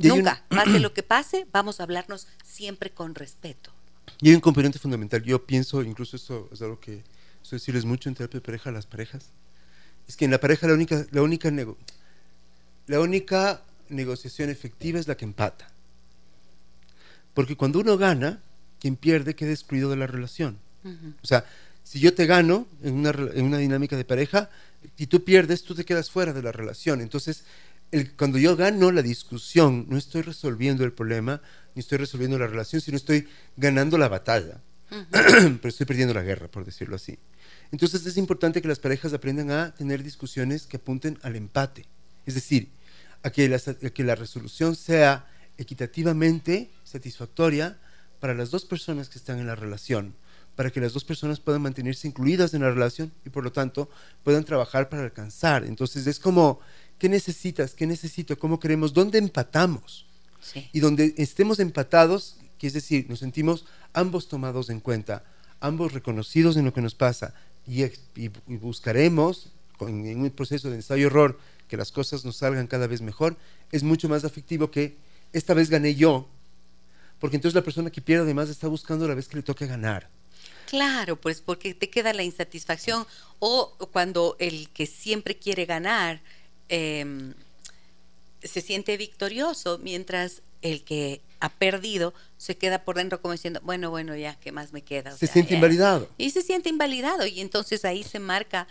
Hay un- Nunca, pase lo que pase, vamos a hablarnos siempre con respeto. Y hay un componente fundamental. Yo pienso, incluso esto es algo que suelo decirles mucho en terapia de pareja a las parejas, es que en la pareja la única, la única, nego- la única negociación efectiva es la que empata. Porque cuando uno gana, quien pierde queda excluido de la relación. Ujú. O sea, si yo te gano en una, en una dinámica de pareja y tú pierdes, tú te quedas fuera de la relación. Entonces, el- cuando yo gano la discusión, no estoy resolviendo el problema, ni estoy resolviendo la relación, sino estoy ganando la batalla. Pero estoy perdiendo la guerra, por decirlo así. Entonces es importante que las parejas aprendan a tener discusiones que apunten al empate. Es decir, a que la, a que la resolución sea equitativamente satisfactoria para las dos personas que están en la relación, para que las dos personas puedan mantenerse incluidas en la relación y por lo tanto puedan trabajar para alcanzar. Entonces es como, ¿qué necesitas? ¿Qué necesito? ¿Cómo queremos? ¿Dónde empatamos? Sí. y donde estemos empatados, que es decir, nos sentimos ambos tomados en cuenta, ambos reconocidos en lo que nos pasa y, ex- y- y buscaremos con, en un proceso de ensayo-error que las cosas nos salgan cada vez mejor, es mucho más afectivo que esta vez gané yo, porque entonces la persona que pierde además está buscando la vez que le toque ganar. Claro, pues porque te queda la insatisfacción o cuando el que siempre quiere ganar eh, se siente victorioso, mientras el que ha perdido se queda por dentro como diciendo, bueno, bueno, ya, ¿qué más me queda? O Se sea, siente ya. invalidado. Y se siente invalidado y entonces ahí se marca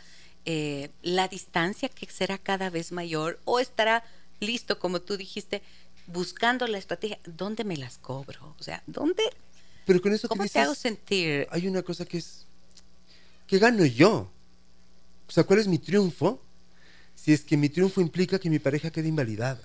eh, la distancia que será cada vez mayor o estará listo, como tú dijiste, buscando la estrategia. ¿Dónde me las cobro? O sea, ¿dónde? Pero con eso que ¿Cómo te dices, hago sentir? hay una cosa que es, ¿qué gano yo? O sea, ¿cuál es mi triunfo? Si es que mi triunfo implica que mi pareja quede invalidada.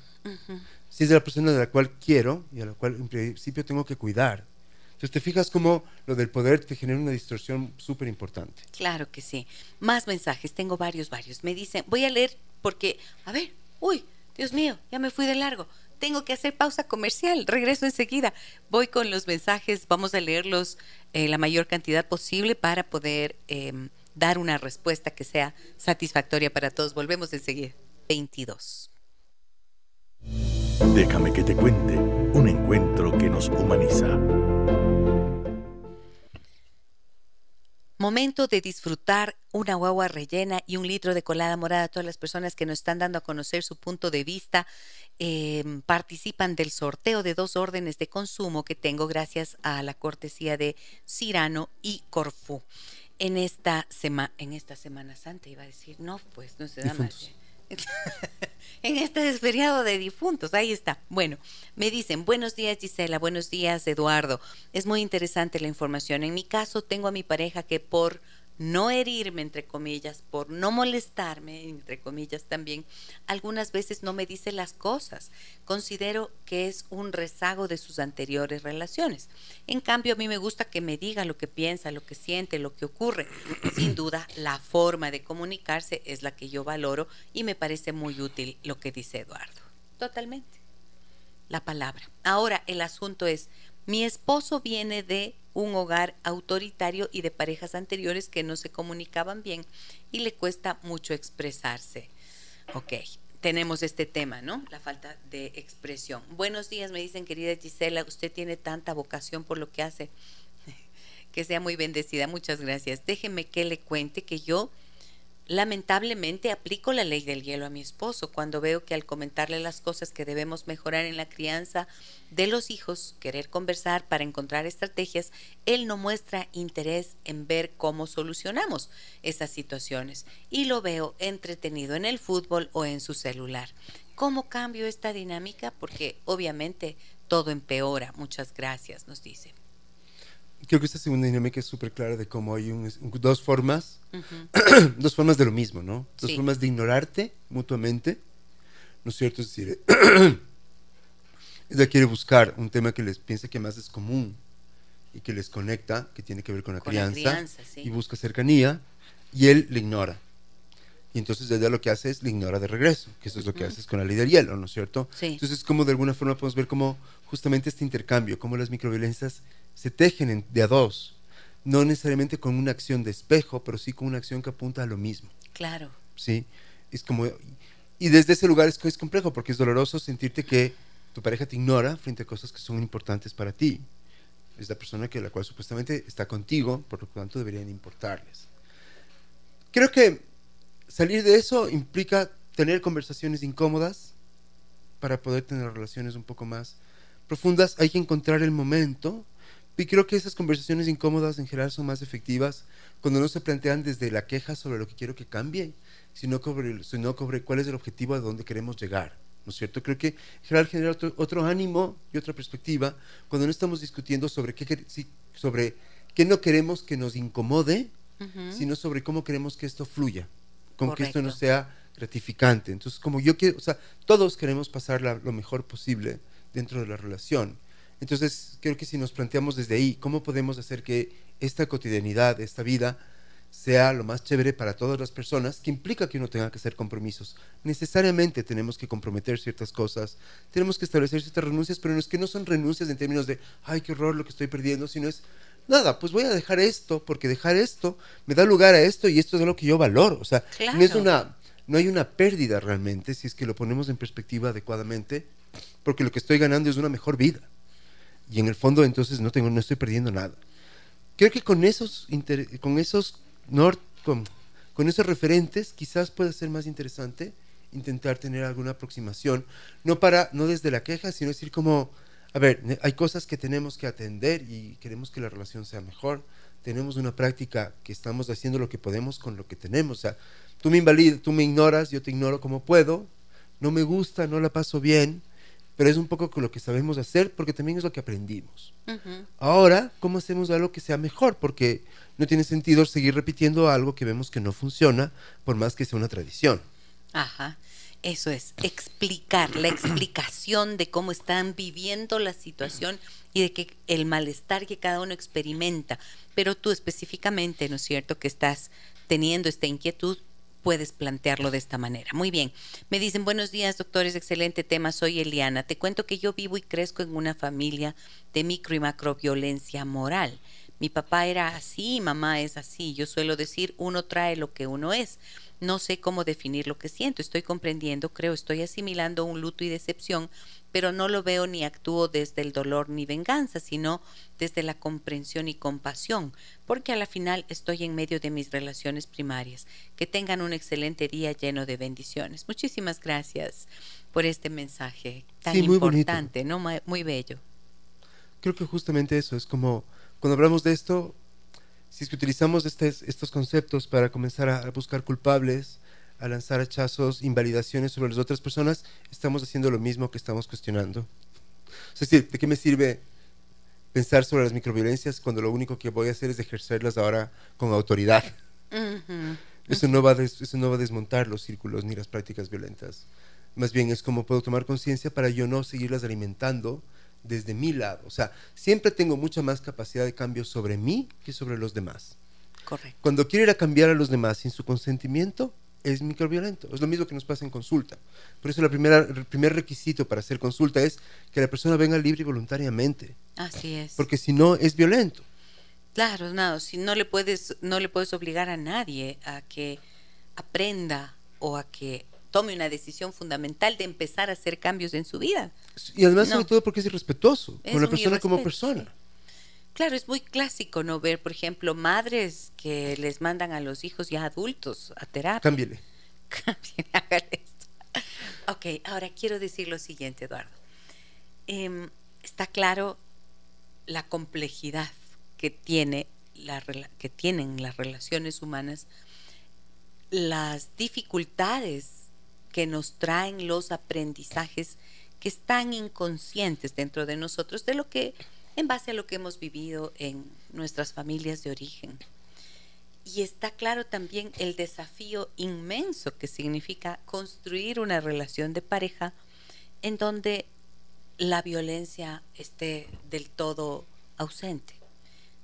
Si es de la persona de la cual quiero y a la cual en principio tengo que cuidar. Entonces te fijas cómo lo del poder te genera una distorsión súper importante. Claro que sí. Más mensajes, tengo varios, varios. Me dicen, voy a leer porque, a ver, uy, Dios mío, ya me fui de largo. Tengo que hacer pausa comercial, regreso enseguida. Voy con los mensajes, vamos a leerlos eh, la mayor cantidad posible para poder eh, dar una respuesta que sea satisfactoria para todos. Volvemos enseguida. 22. Déjame que te cuente un encuentro que nos humaniza. Momento de disfrutar una guagua rellena y un litro de colada morada. A todas las personas que nos están dando a conocer su punto de vista eh, participan del sorteo de dos órdenes de consumo que tengo gracias a la cortesía de Cirano y Corfú. En esta, sema en esta Semana Santa iba a decir, no, pues no se da más. En este feriado de difuntos, ahí está. Bueno, me dicen, buenos días Gisela, buenos días Eduardo. Es muy interesante la información. En mi caso tengo a mi pareja que por no herirme, entre comillas, por no molestarme, entre comillas también, algunas veces no me dice las cosas. Considero que es un rezago de sus anteriores relaciones. En cambio, a mí me gusta que me diga lo que piensa, lo que siente, lo que ocurre. Sin duda, la forma de comunicarse es la que yo valoro y me parece muy útil lo que dice Eduardo. Totalmente. La palabra. Ahora, el asunto es, Mi esposo viene de un hogar autoritario y de parejas anteriores que no se comunicaban bien y le cuesta mucho expresarse. Ok, tenemos este tema, ¿no? La falta de expresión. Buenos días, me dicen, querida Gisela, usted tiene tanta vocación por lo que hace. que sea muy bendecida, muchas gracias. Déjeme que le cuente que yo Lamentablemente aplico la ley del hielo a mi esposo cuando veo que al comentarle las cosas que debemos mejorar en la crianza de los hijos, querer conversar para encontrar estrategias, él no muestra interés en ver cómo solucionamos esas situaciones y lo veo entretenido en el fútbol o en su celular. ¿Cómo cambio esta dinámica? Porque obviamente todo empeora. Muchas gracias, nos dice creo que esta segunda dinámica es súper clara de cómo hay dos formas, dos formas de lo mismo, ¿no? Dos formas de ignorarte mutuamente, ¿no es cierto? Es decir, ella quiere buscar un tema que les piensa que más es común y que les conecta, que tiene que ver con la crianza, y busca cercanía, y él le ignora. Y entonces ella lo que hace es le ignora de regreso, que eso es lo que haces con la ley del hielo, ¿no es cierto? Entonces, como de alguna forma podemos ver cómo justamente este intercambio, cómo las microviolencias se tejen de a dos, no necesariamente con una acción de espejo, pero sí con una acción que apunta a lo mismo. Claro. Sí, es como... Y desde ese lugar es, es complejo porque es doloroso sentirte que tu pareja te ignora frente a cosas que son importantes para ti. Es la persona que la cual supuestamente está contigo, por lo tanto deberían importarles. Creo que salir de eso implica tener conversaciones incómodas para poder tener relaciones un poco más profundas. Hay que encontrar el momento y creo que esas conversaciones incómodas en general son más efectivas cuando no se plantean desde la queja sobre lo que quiero que cambie, sino sobre, sino sobre cuál es el objetivo a dónde queremos llegar. ¿No es cierto? Creo que en general genera otro, ánimo y otra perspectiva cuando no estamos discutiendo sobre qué, sobre qué no queremos que nos incomode, sino sobre cómo queremos que esto fluya, con que esto no sea gratificante. Entonces, como yo quiero, o sea, todos queremos pasar lo mejor posible dentro de la relación entonces, creo que si nos planteamos desde ahí, ¿cómo podemos hacer que esta cotidianidad, esta vida, sea lo más chévere para todas las personas, que implica que uno tenga que hacer compromisos. Necesariamente tenemos que comprometer ciertas cosas, tenemos que establecer ciertas renuncias, pero no es que no son renuncias en términos de, ay, qué horror lo que estoy perdiendo, sino es, nada, pues voy a dejar esto, porque dejar esto me da lugar a esto y esto es lo que yo valoro. O sea, no, es una, no hay una pérdida realmente si es que lo ponemos en perspectiva adecuadamente, porque lo que estoy ganando es una mejor vida y en el fondo entonces no tengo no estoy perdiendo nada. Creo que con esos con esos con, con esos referentes quizás pueda ser más interesante intentar tener alguna aproximación no para no desde la queja sino decir como a ver hay cosas que tenemos que atender y queremos que la relación sea mejor. Tenemos una práctica que estamos haciendo lo que podemos con lo que tenemos. O sea tú me invalidas tú me ignoras yo te ignoro como puedo no me gusta no la paso bien pero es un poco con lo que sabemos hacer porque también es lo que aprendimos. Ahora, ¿cómo hacemos algo que sea mejor? Porque no tiene sentido seguir repitiendo algo que vemos que no funciona, por más que sea una tradición. Ajá. Eso es, explicar, la explicación de cómo están viviendo la situación y de que el malestar que cada uno experimenta. Pero tú específicamente, ¿no es cierto?, que estás teniendo esta inquietud, puedes plantearlo de esta manera. Muy bien. Me dicen, buenos días, doctores, excelente tema. Soy Eliana. Te cuento que yo vivo y crezco en una familia de micro y macro violencia moral. Mi papá era así, mamá es así. Yo suelo decir, uno trae lo que uno es. No sé cómo definir lo que siento. Estoy comprendiendo, creo, estoy asimilando un luto y decepción, pero no lo veo ni actúo desde el dolor ni venganza, sino desde la comprensión y compasión, porque a la final estoy en medio de mis relaciones primarias. Que tengan un excelente día lleno de bendiciones. Muchísimas gracias por este mensaje tan importante, ¿no? Muy bello. Creo que justamente eso es como cuando hablamos de esto, si es que utilizamos estos conceptos para comenzar a, buscar culpables, a lanzar hachazos, invalidaciones sobre las otras personas, estamos haciendo lo mismo que estamos cuestionando. Es decir, ¿de qué me sirve pensar sobre las microviolencias cuando lo único que voy a hacer es ejercerlas ahora con autoridad? eso, no va eso no va a desmontar los círculos ni las prácticas violentas. Más bien es como puedo tomar conciencia para yo no seguirlas alimentando desde mi lado. O sea, siempre tengo mucha más capacidad de cambio sobre mí que sobre los demás. Correcto. Cuando quiero ir a cambiar a los demás sin su consentimiento, es microviolento. Es lo mismo que nos pasa en consulta. Por eso la primera, el primer requisito para hacer consulta es que la persona venga libre y voluntariamente. Así es. Porque si no, es violento. Claro, no, si no le puedes, no le puedes obligar a nadie a que aprenda o a que tome una decisión fundamental de empezar a hacer cambios en su vida. Y además, No. sobre todo, porque es irrespetuoso Es con la persona como persona. Claro, es muy clásico no ver, por ejemplo, madres que les mandan a los hijos ya adultos a terapia. Cámbiele. Cambien, hagan esto. Ok, ahora quiero decir lo siguiente, Eduardo. Em, está claro la complejidad que, tiene la, que tienen las relaciones humanas, las dificultades que nos traen los aprendizajes que están inconscientes dentro de nosotros, de lo que, en base a lo que hemos vivido en nuestras familias de origen. Y está claro también el desafío inmenso que significa construir una relación de pareja en donde la violencia esté del todo ausente.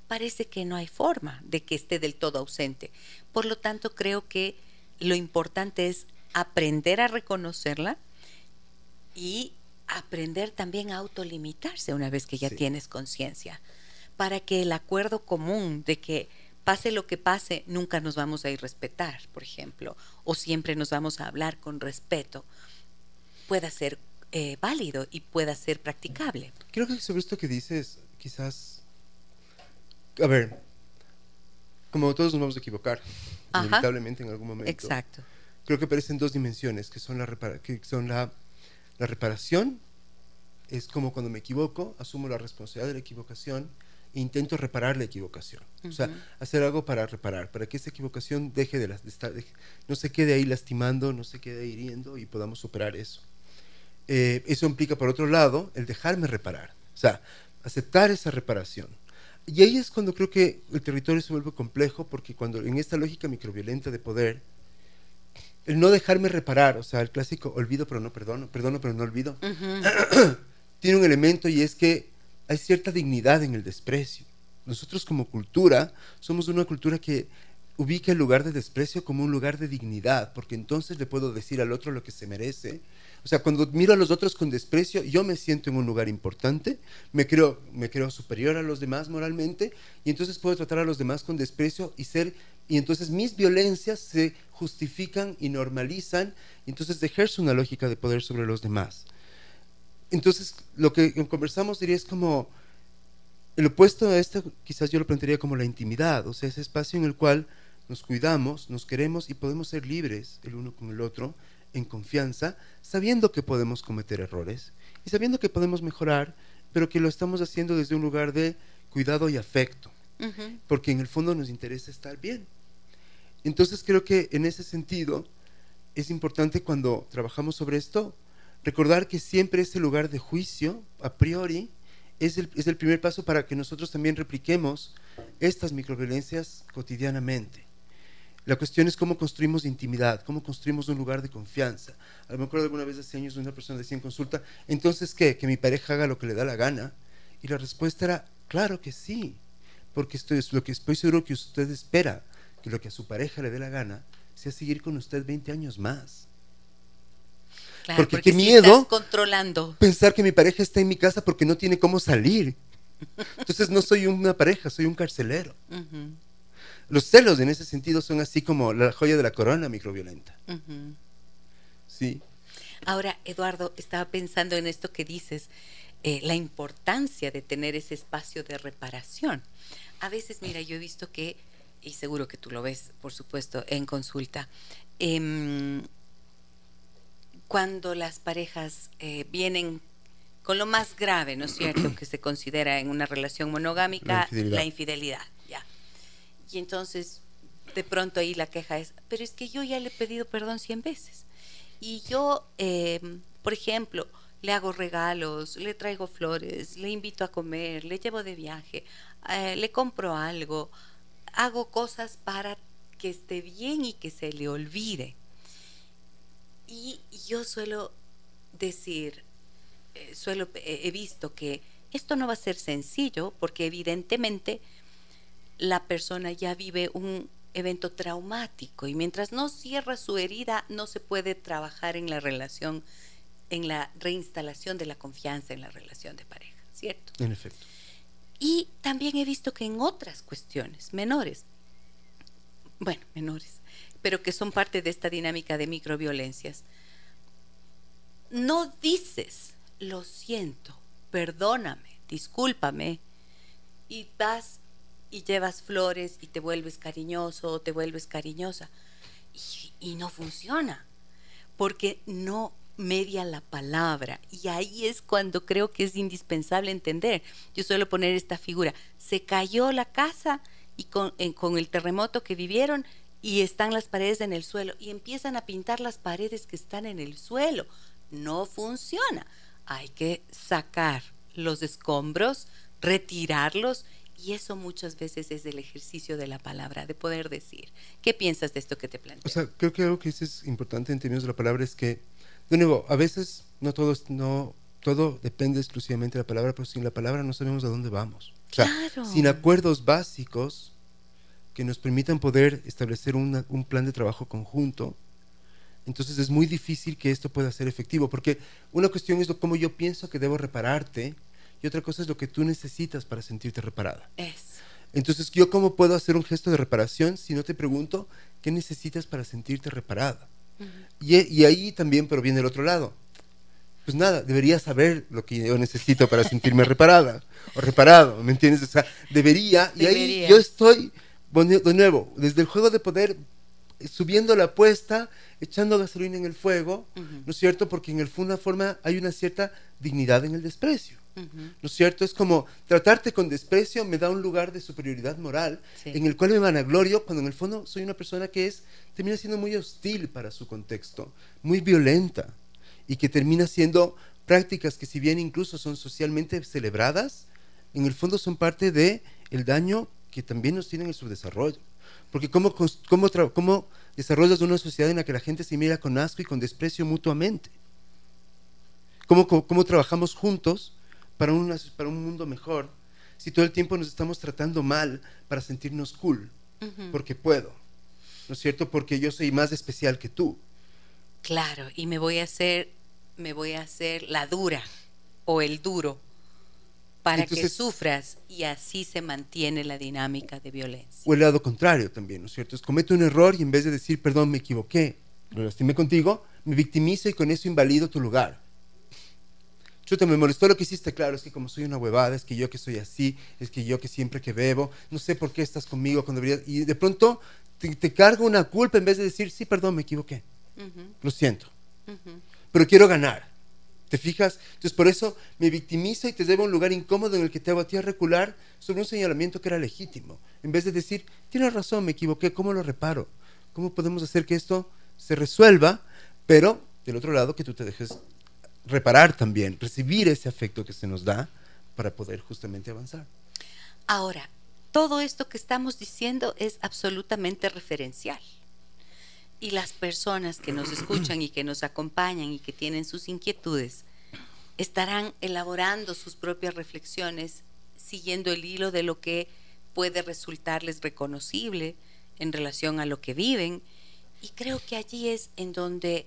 Parece que no hay forma de que esté del todo ausente. Por lo tanto, creo que lo importante es aprender a reconocerla y aprender también a autolimitarse una vez que ya Sí. tienes conciencia, para que el acuerdo común de que pase lo que pase, nunca nos vamos a ir respetar, por ejemplo, o siempre nos vamos a hablar con respeto, pueda ser eh, válido y pueda ser practicable. Creo que sobre esto que dices, quizás. A ver, como todos nos vamos a equivocar, Ajá. inevitablemente en algún momento. Exacto. Creo que aparecen dos dimensiones, que son la, repara- que son la, la reparación, es como cuando me equivoco, asumo la responsabilidad de la equivocación e intento reparar la equivocación. O sea, hacer algo para reparar, para que esa equivocación deje de, las- de estar, no se quede ahí lastimando, no se quede hiriendo y podamos superar eso. Eh, eso implica, por otro lado, el dejarme reparar, o sea, aceptar esa reparación. Y ahí es cuando creo que el territorio se vuelve complejo, porque cuando en esta lógica microviolenta de poder, el no dejarme reparar, o sea, el clásico olvido pero no perdono, perdono pero no olvido, tiene un elemento y es que hay cierta dignidad en el desprecio. Nosotros como cultura somos una cultura que ubica el lugar de desprecio como un lugar de dignidad, porque entonces le puedo decir al otro lo que se merece. O sea, cuando miro a los otros con desprecio, yo me siento en un lugar importante, me creo, me creo superior a los demás moralmente, y entonces puedo tratar a los demás con desprecio y ser, y entonces mis violencias se justifican y normalizan, y entonces ejerzo una lógica de poder sobre los demás. Entonces, lo que conversamos diría es como el opuesto a esto, quizás yo lo plantearía como la intimidad, o sea, ese espacio en el cual nos cuidamos, nos queremos y podemos ser libres el uno con el otro en confianza, sabiendo que podemos cometer errores y sabiendo que podemos mejorar, pero que lo estamos haciendo desde un lugar de cuidado y afecto, porque en el fondo nos interesa estar bien. Entonces creo que en ese sentido es importante cuando trabajamos sobre esto recordar que siempre ese lugar de juicio, a priori, es el, es el primer paso para que nosotros también repliquemos estas microviolencias cotidianamente. La cuestión es cómo construimos intimidad, cómo construimos un lugar de confianza. A lo mejor alguna vez hace años una persona decía en consulta, entonces qué, que mi pareja haga lo que le da la gana. Y la respuesta era, claro que sí, porque esto es lo que estoy seguro que usted espera, que lo que a su pareja le dé la gana sea seguir con usted 20 años más. Claro, Porque qué si miedo. estás controlando. Pensar que mi pareja está en mi casa porque no tiene cómo salir. Entonces no soy una pareja, soy un carcelero. Los celos en ese sentido son así como la joya de la corona microviolenta. Sí. Ahora, Eduardo, estaba pensando en esto que dices, eh, la importancia de tener ese espacio de reparación. A veces, mira, yo he visto que, y seguro que tú lo ves, por supuesto, en consulta, em, cuando las parejas eh, vienen con lo más grave, ¿no es cierto?, que se considera en una relación monogámica, La infidelidad. la infidelidad, ya. Y entonces, de pronto ahí la queja es, pero es que yo ya le he pedido perdón cien veces. Y yo, eh, por ejemplo, le hago regalos, le traigo flores, le invito a comer, le llevo de viaje, eh, le compro algo, hago cosas para que esté bien y que se le olvide. Y yo suelo decir, eh, suelo, eh, he visto que esto no va a ser sencillo porque evidentemente la persona ya vive un evento traumático y mientras no cierra su herida no se puede trabajar en la relación, en la reinstalación de la confianza en la relación de pareja, ¿cierto? En efecto. Y también he visto que en otras cuestiones menores, bueno, menores, pero que son parte de esta dinámica de microviolencias, no dices, lo siento, perdóname, discúlpame, y das y llevas flores y te vuelves cariñoso o te vuelves cariñosa. Y, y, no funciona, porque no media la palabra. Y ahí es cuando creo que es indispensable entender. Yo suelo poner esta figura. Se cayó la casa y con, el terremoto que vivieron y están las paredes en el suelo y empiezan a pintar las paredes que están en el suelo. No funciona. Hay que sacar los escombros, retirarlos y eso muchas veces es el ejercicio de la palabra, de poder decir. ¿Qué piensas de esto que te planteo? Creo que algo que es importante en términos de la palabra es que, de nuevo, a veces no todo, no, todo depende exclusivamente de la palabra, pero sin la palabra no sabemos a dónde vamos. O sea, claro. sin acuerdos básicos que nos permitan poder establecer una, un plan de trabajo conjunto, entonces es muy difícil que esto pueda ser efectivo, porque una cuestión es lo, cómo yo pienso que debo repararte, y otra cosa es lo que tú necesitas para sentirte reparada. Es. Entonces, ¿yo cómo puedo hacer un gesto de reparación si no te pregunto qué necesitas para sentirte reparada? Uh -huh. y, y, ahí también proviene el otro lado. Pues nada, debería saber lo que yo necesito para sentirme reparada o reparado, ¿me entiendes? O sea, debería, y ahí yo estoy, de nuevo, desde el juego de poder, subiendo la apuesta, echando gasolina en el fuego, uh -huh. ¿no es cierto? Porque en el una forma hay una cierta dignidad en el desprecio. Uh -huh. ¿No es cierto? Es como tratarte con desprecio me da un lugar de superioridad moral sí. en el cual me vanaglorio cuando en el fondo soy una persona que es termina siendo muy hostil para su contexto, muy violenta y que termina siendo prácticas que si bien incluso son socialmente celebradas, en el fondo son parte de el daño que también nos tienen en su desarrollo. Porque cómo, cómo, cómo desarrollas una sociedad en la que la gente se mira con asco y con desprecio mutuamente. ¿Cómo, cómo, cómo trabajamos juntos para, una, para un mundo mejor si todo el tiempo nos estamos tratando mal para sentirnos cool? Uh -huh. Porque puedo, ¿no es cierto? Porque yo soy más especial que tú. Claro, y me voy a hacer, me voy a hacer la dura o el duro para Entonces, que sufras y así se mantiene la dinámica de violencia. O el lado contrario también, ¿no es cierto? Es cometo un error y en vez de decir, perdón, me equivoqué, lo lastimé contigo, me victimizo y con eso invalido tu lugar. Chuta, me molestó lo que hiciste, claro, es que como soy una huevada, es que yo que soy así, es que yo que siempre que bebo, no sé por qué estás conmigo cuando deberías... Y de pronto te, te cargo una culpa en vez de decir, sí, perdón, me equivoqué. Uh -huh. Lo siento. Uh -huh. Pero quiero ganar. ¿Te fijas? Entonces por eso me victimizo y te llevo a un lugar incómodo en el que te hago a ti a recular sobre un señalamiento que era legítimo. En vez de decir, tienes razón, me equivoqué, ¿cómo lo reparo? ¿Cómo podemos hacer que esto se resuelva? Pero del otro lado que tú te dejes reparar también, recibir ese afecto que se nos da para poder justamente avanzar. Ahora, todo esto que estamos diciendo es absolutamente referencial. Y las personas que nos escuchan y que nos acompañan y que tienen sus inquietudes estarán elaborando sus propias reflexiones siguiendo el hilo de lo que puede resultarles reconocible en relación a lo que viven. Y creo que allí es en donde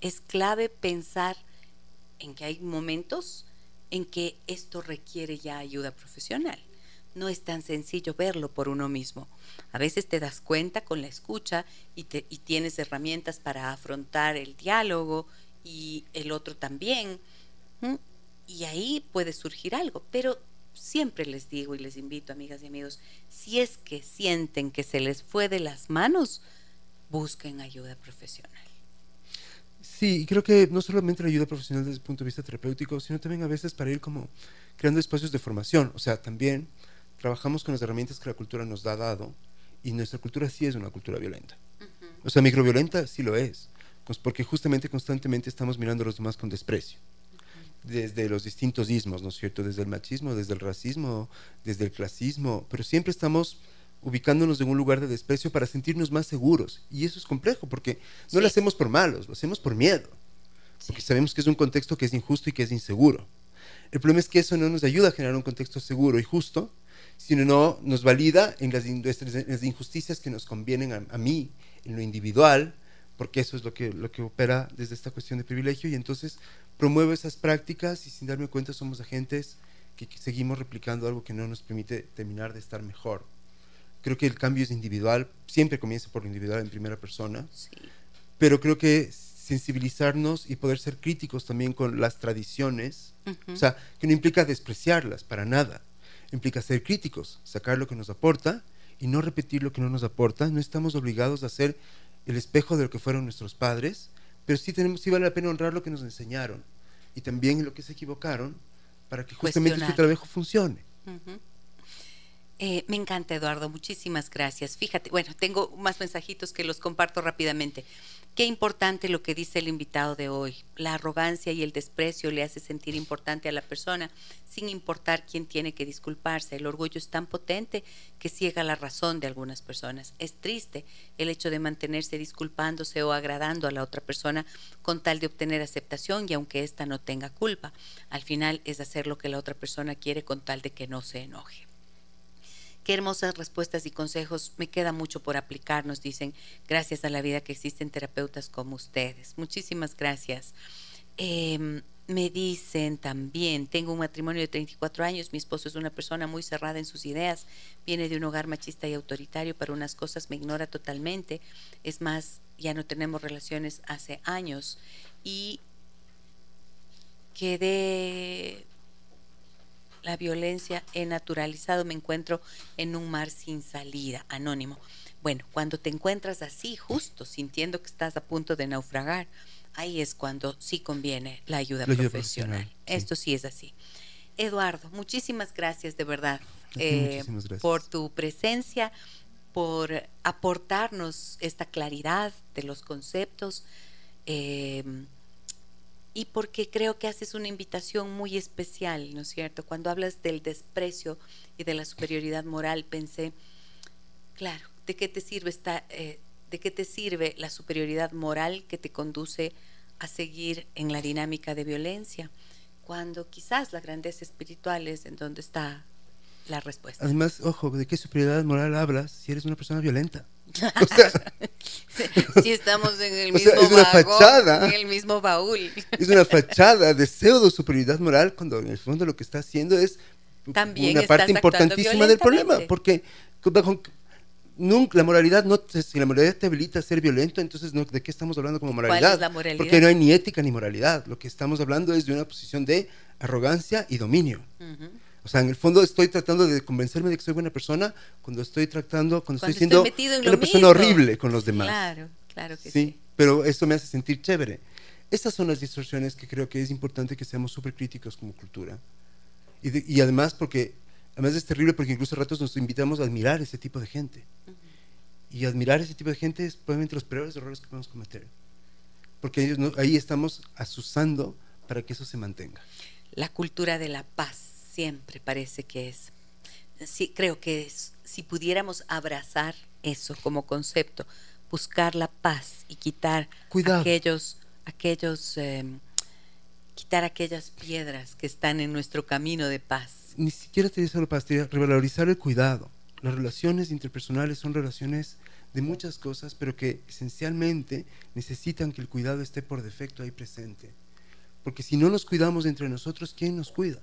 es clave pensar en que hay momentos en que esto requiere ya ayuda profesional. No es tan sencillo verlo por uno mismo. A veces te das cuenta con la escucha y, tienes herramientas para afrontar el diálogo y el otro también. Y ahí puede surgir algo. Pero siempre les digo y les invito, amigas y amigos, si es que sienten que se les fue de las manos, busquen ayuda profesional. Sí, creo que no solamente la ayuda profesional desde el punto de vista terapéutico, sino también a veces para ir como creando espacios de formación. O sea, también trabajamos con las herramientas que la cultura nos ha dado y nuestra cultura sí es una cultura violenta. Uh -huh. O sea, microviolenta sí lo es, pues porque justamente constantemente estamos mirando a los demás con desprecio. Uh -huh. Desde los distintos ismos, ¿no es cierto? Desde el machismo, desde el racismo, desde el clasismo, pero siempre estamos ubicándonos en un lugar de desprecio para sentirnos más seguros. Y eso es complejo, porque no sí. lo hacemos por malos, lo hacemos por miedo. Porque sabemos que es un contexto que es injusto y que es inseguro. El problema es que eso no nos ayuda a generar un contexto seguro y justo sino no nos valida en las, las injusticias que nos convienen a, a, mí, en lo individual, porque eso es lo que, lo que opera desde esta cuestión de privilegio, y entonces promuevo esas prácticas y sin darme cuenta somos agentes que, que seguimos replicando algo que no nos permite terminar de estar mejor. Creo que el cambio es individual, siempre comienza por lo individual en primera persona, Sí. pero creo que sensibilizarnos y poder ser críticos también con las tradiciones, Ujú. o sea, que no implica despreciarlas para nada, implica ser críticos, sacar lo que nos aporta y no repetir lo que no nos aporta. No estamos obligados a ser el espejo de lo que fueron nuestros padres, pero sí, tenemos, sí vale la pena honrar lo que nos enseñaron y también lo que se equivocaron para que justamente su trabajo funcione. Ujú. Eh, me encanta, Eduardo. Muchísimas gracias. Fíjate, bueno, tengo más mensajitos que los comparto rápidamente. Qué importante lo que dice el invitado de hoy. La arrogancia y el desprecio le hace sentir importante a la persona sin importar quién tiene que disculparse. El orgullo es tan potente que ciega la razón de algunas personas. Es triste el hecho de mantenerse disculpándose o agradando a la otra persona con tal de obtener aceptación y aunque ésta no tenga culpa. Al final es hacer lo que la otra persona quiere con tal de que no se enoje. Qué hermosas respuestas y consejos. Me queda mucho por aplicar, nos dicen, gracias a la vida que existen terapeutas como ustedes. Muchísimas gracias. Eh, me dicen también, tengo un matrimonio de 34 años, mi esposo es una persona muy cerrada en sus ideas, viene de un hogar machista y autoritario, para unas cosas me ignora totalmente, es más, ya no tenemos relaciones hace años y quedé la violencia he naturalizado, me encuentro en un mar sin salida, anónimo. Bueno, cuando te encuentras así, justo sintiendo que estás a punto de naufragar, ahí es cuando sí conviene la ayuda, La ayuda profesional. profesional, sí. Esto sí es así. Eduardo, muchísimas gracias de verdad eh, gracias. por tu presencia, por aportarnos esta claridad de los conceptos. eh, y porque creo que haces una invitación muy especial, ¿no es cierto? Cuando hablas del desprecio y de la superioridad moral, pensé, claro, ¿de qué te sirve esta, eh, de qué te sirve la superioridad moral que te conduce a seguir en la dinámica de violencia? Cuando quizás la grandeza espiritual es en donde está la respuesta. Además, ojo, ¿de qué superioridad moral hablas si eres una persona violenta? O sea, Si estamos en el O sea, mismo es una vagón, fachada. en el mismo baúl. es una fachada de pseudo superioridad moral cuando en el fondo lo que está haciendo es También una parte importantísima del problema, porque bajo- nunca la moralidad no si la moralidad te habilita a ser violento, entonces no, ¿de qué estamos hablando como ¿Cuál moralidad? es la moralidad? Porque no hay ni ética ni moralidad. Lo que estamos hablando es de una posición de arrogancia y dominio. Ujú. O sea, en el fondo estoy tratando de convencerme de que soy buena persona cuando estoy tratando, cuando, Cuando estoy siendo una persona mismo. horrible con los demás. Claro, claro que sí. sí, pero eso me hace sentir chévere. Estas son las distorsiones que creo que es importante que seamos súper críticos como cultura. Y, de- y además porque, además es terrible porque incluso a ratos nos invitamos a admirar ese tipo de gente. Y admirar ese tipo de gente es probablemente los peores errores que podemos cometer. Porque ellos no- ahí estamos asusando para que eso se mantenga. La cultura de la paz siempre parece que es. Sí, creo que es, si pudiéramos abrazar eso como concepto, buscar la paz y quitar Cuidado. aquellos, aquellos, eh, quitar aquellas piedras que están en nuestro camino de paz. ni siquiera te la pastilla, revalorizar el cuidado. Las relaciones interpersonales son relaciones de muchas cosas, pero que esencialmente necesitan que el cuidado esté por defecto ahí presente. Porque si no nos cuidamos entre nosotros, ¿quién nos cuida?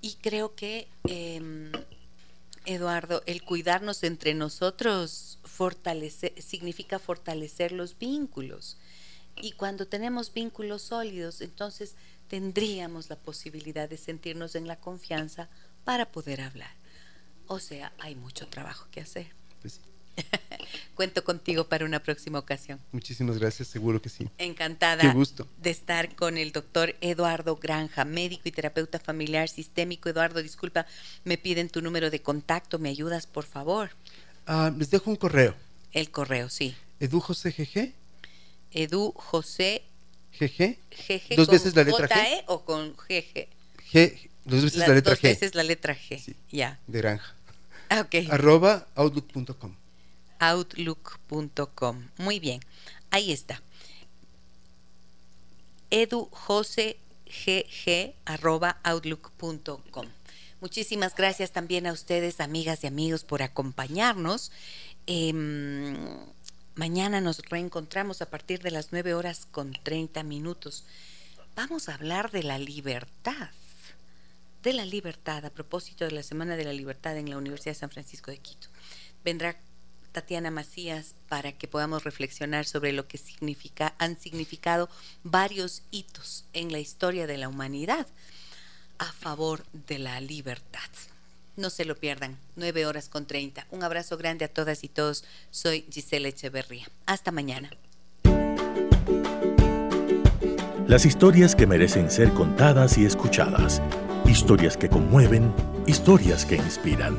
Y creo que, eh, Eduardo, el cuidarnos entre nosotros fortalece, significa fortalecer los vínculos. Y cuando tenemos vínculos sólidos, entonces tendríamos la posibilidad de sentirnos en la confianza para poder hablar. O sea, hay mucho trabajo que hacer. Pues sí. Cuento contigo para una próxima ocasión. Muchísimas gracias, seguro que sí. Encantada Qué gusto. de estar con el doctor Eduardo Granja, médico y terapeuta familiar sistémico. Eduardo, disculpa, me piden tu número de contacto, ¿me ayudas, por favor? Ah, les dejo un correo. El correo, sí. edujosegg, Edu José GG, GG Dos con veces la letra G. O con GG. G, dos veces la, letra dos G veces la letra G. Ya. de granja, Ah, Ok. arroba outlook.com. Outlook.com. Muy bien. Ahí está. Edu José GG arroba outlook.com. Muchísimas gracias también a ustedes, amigas y amigos, por acompañarnos. Em, mañana nos reencontramos a partir de las 9 horas con 30 minutos. Vamos a hablar de la libertad. De la libertad, a propósito de la Semana de la Libertad en la Universidad de San Francisco de Quito. Vendrá Tatiana Macías para que podamos reflexionar sobre lo que han significado varios hitos en la historia de la humanidad a favor de la libertad. No se lo pierdan, 9 horas con 30. Un abrazo grande a todas y todos. Soy Gisela Echeverría. Hasta mañana. Las historias que merecen ser contadas y escuchadas. Historias que conmueven, historias que inspiran.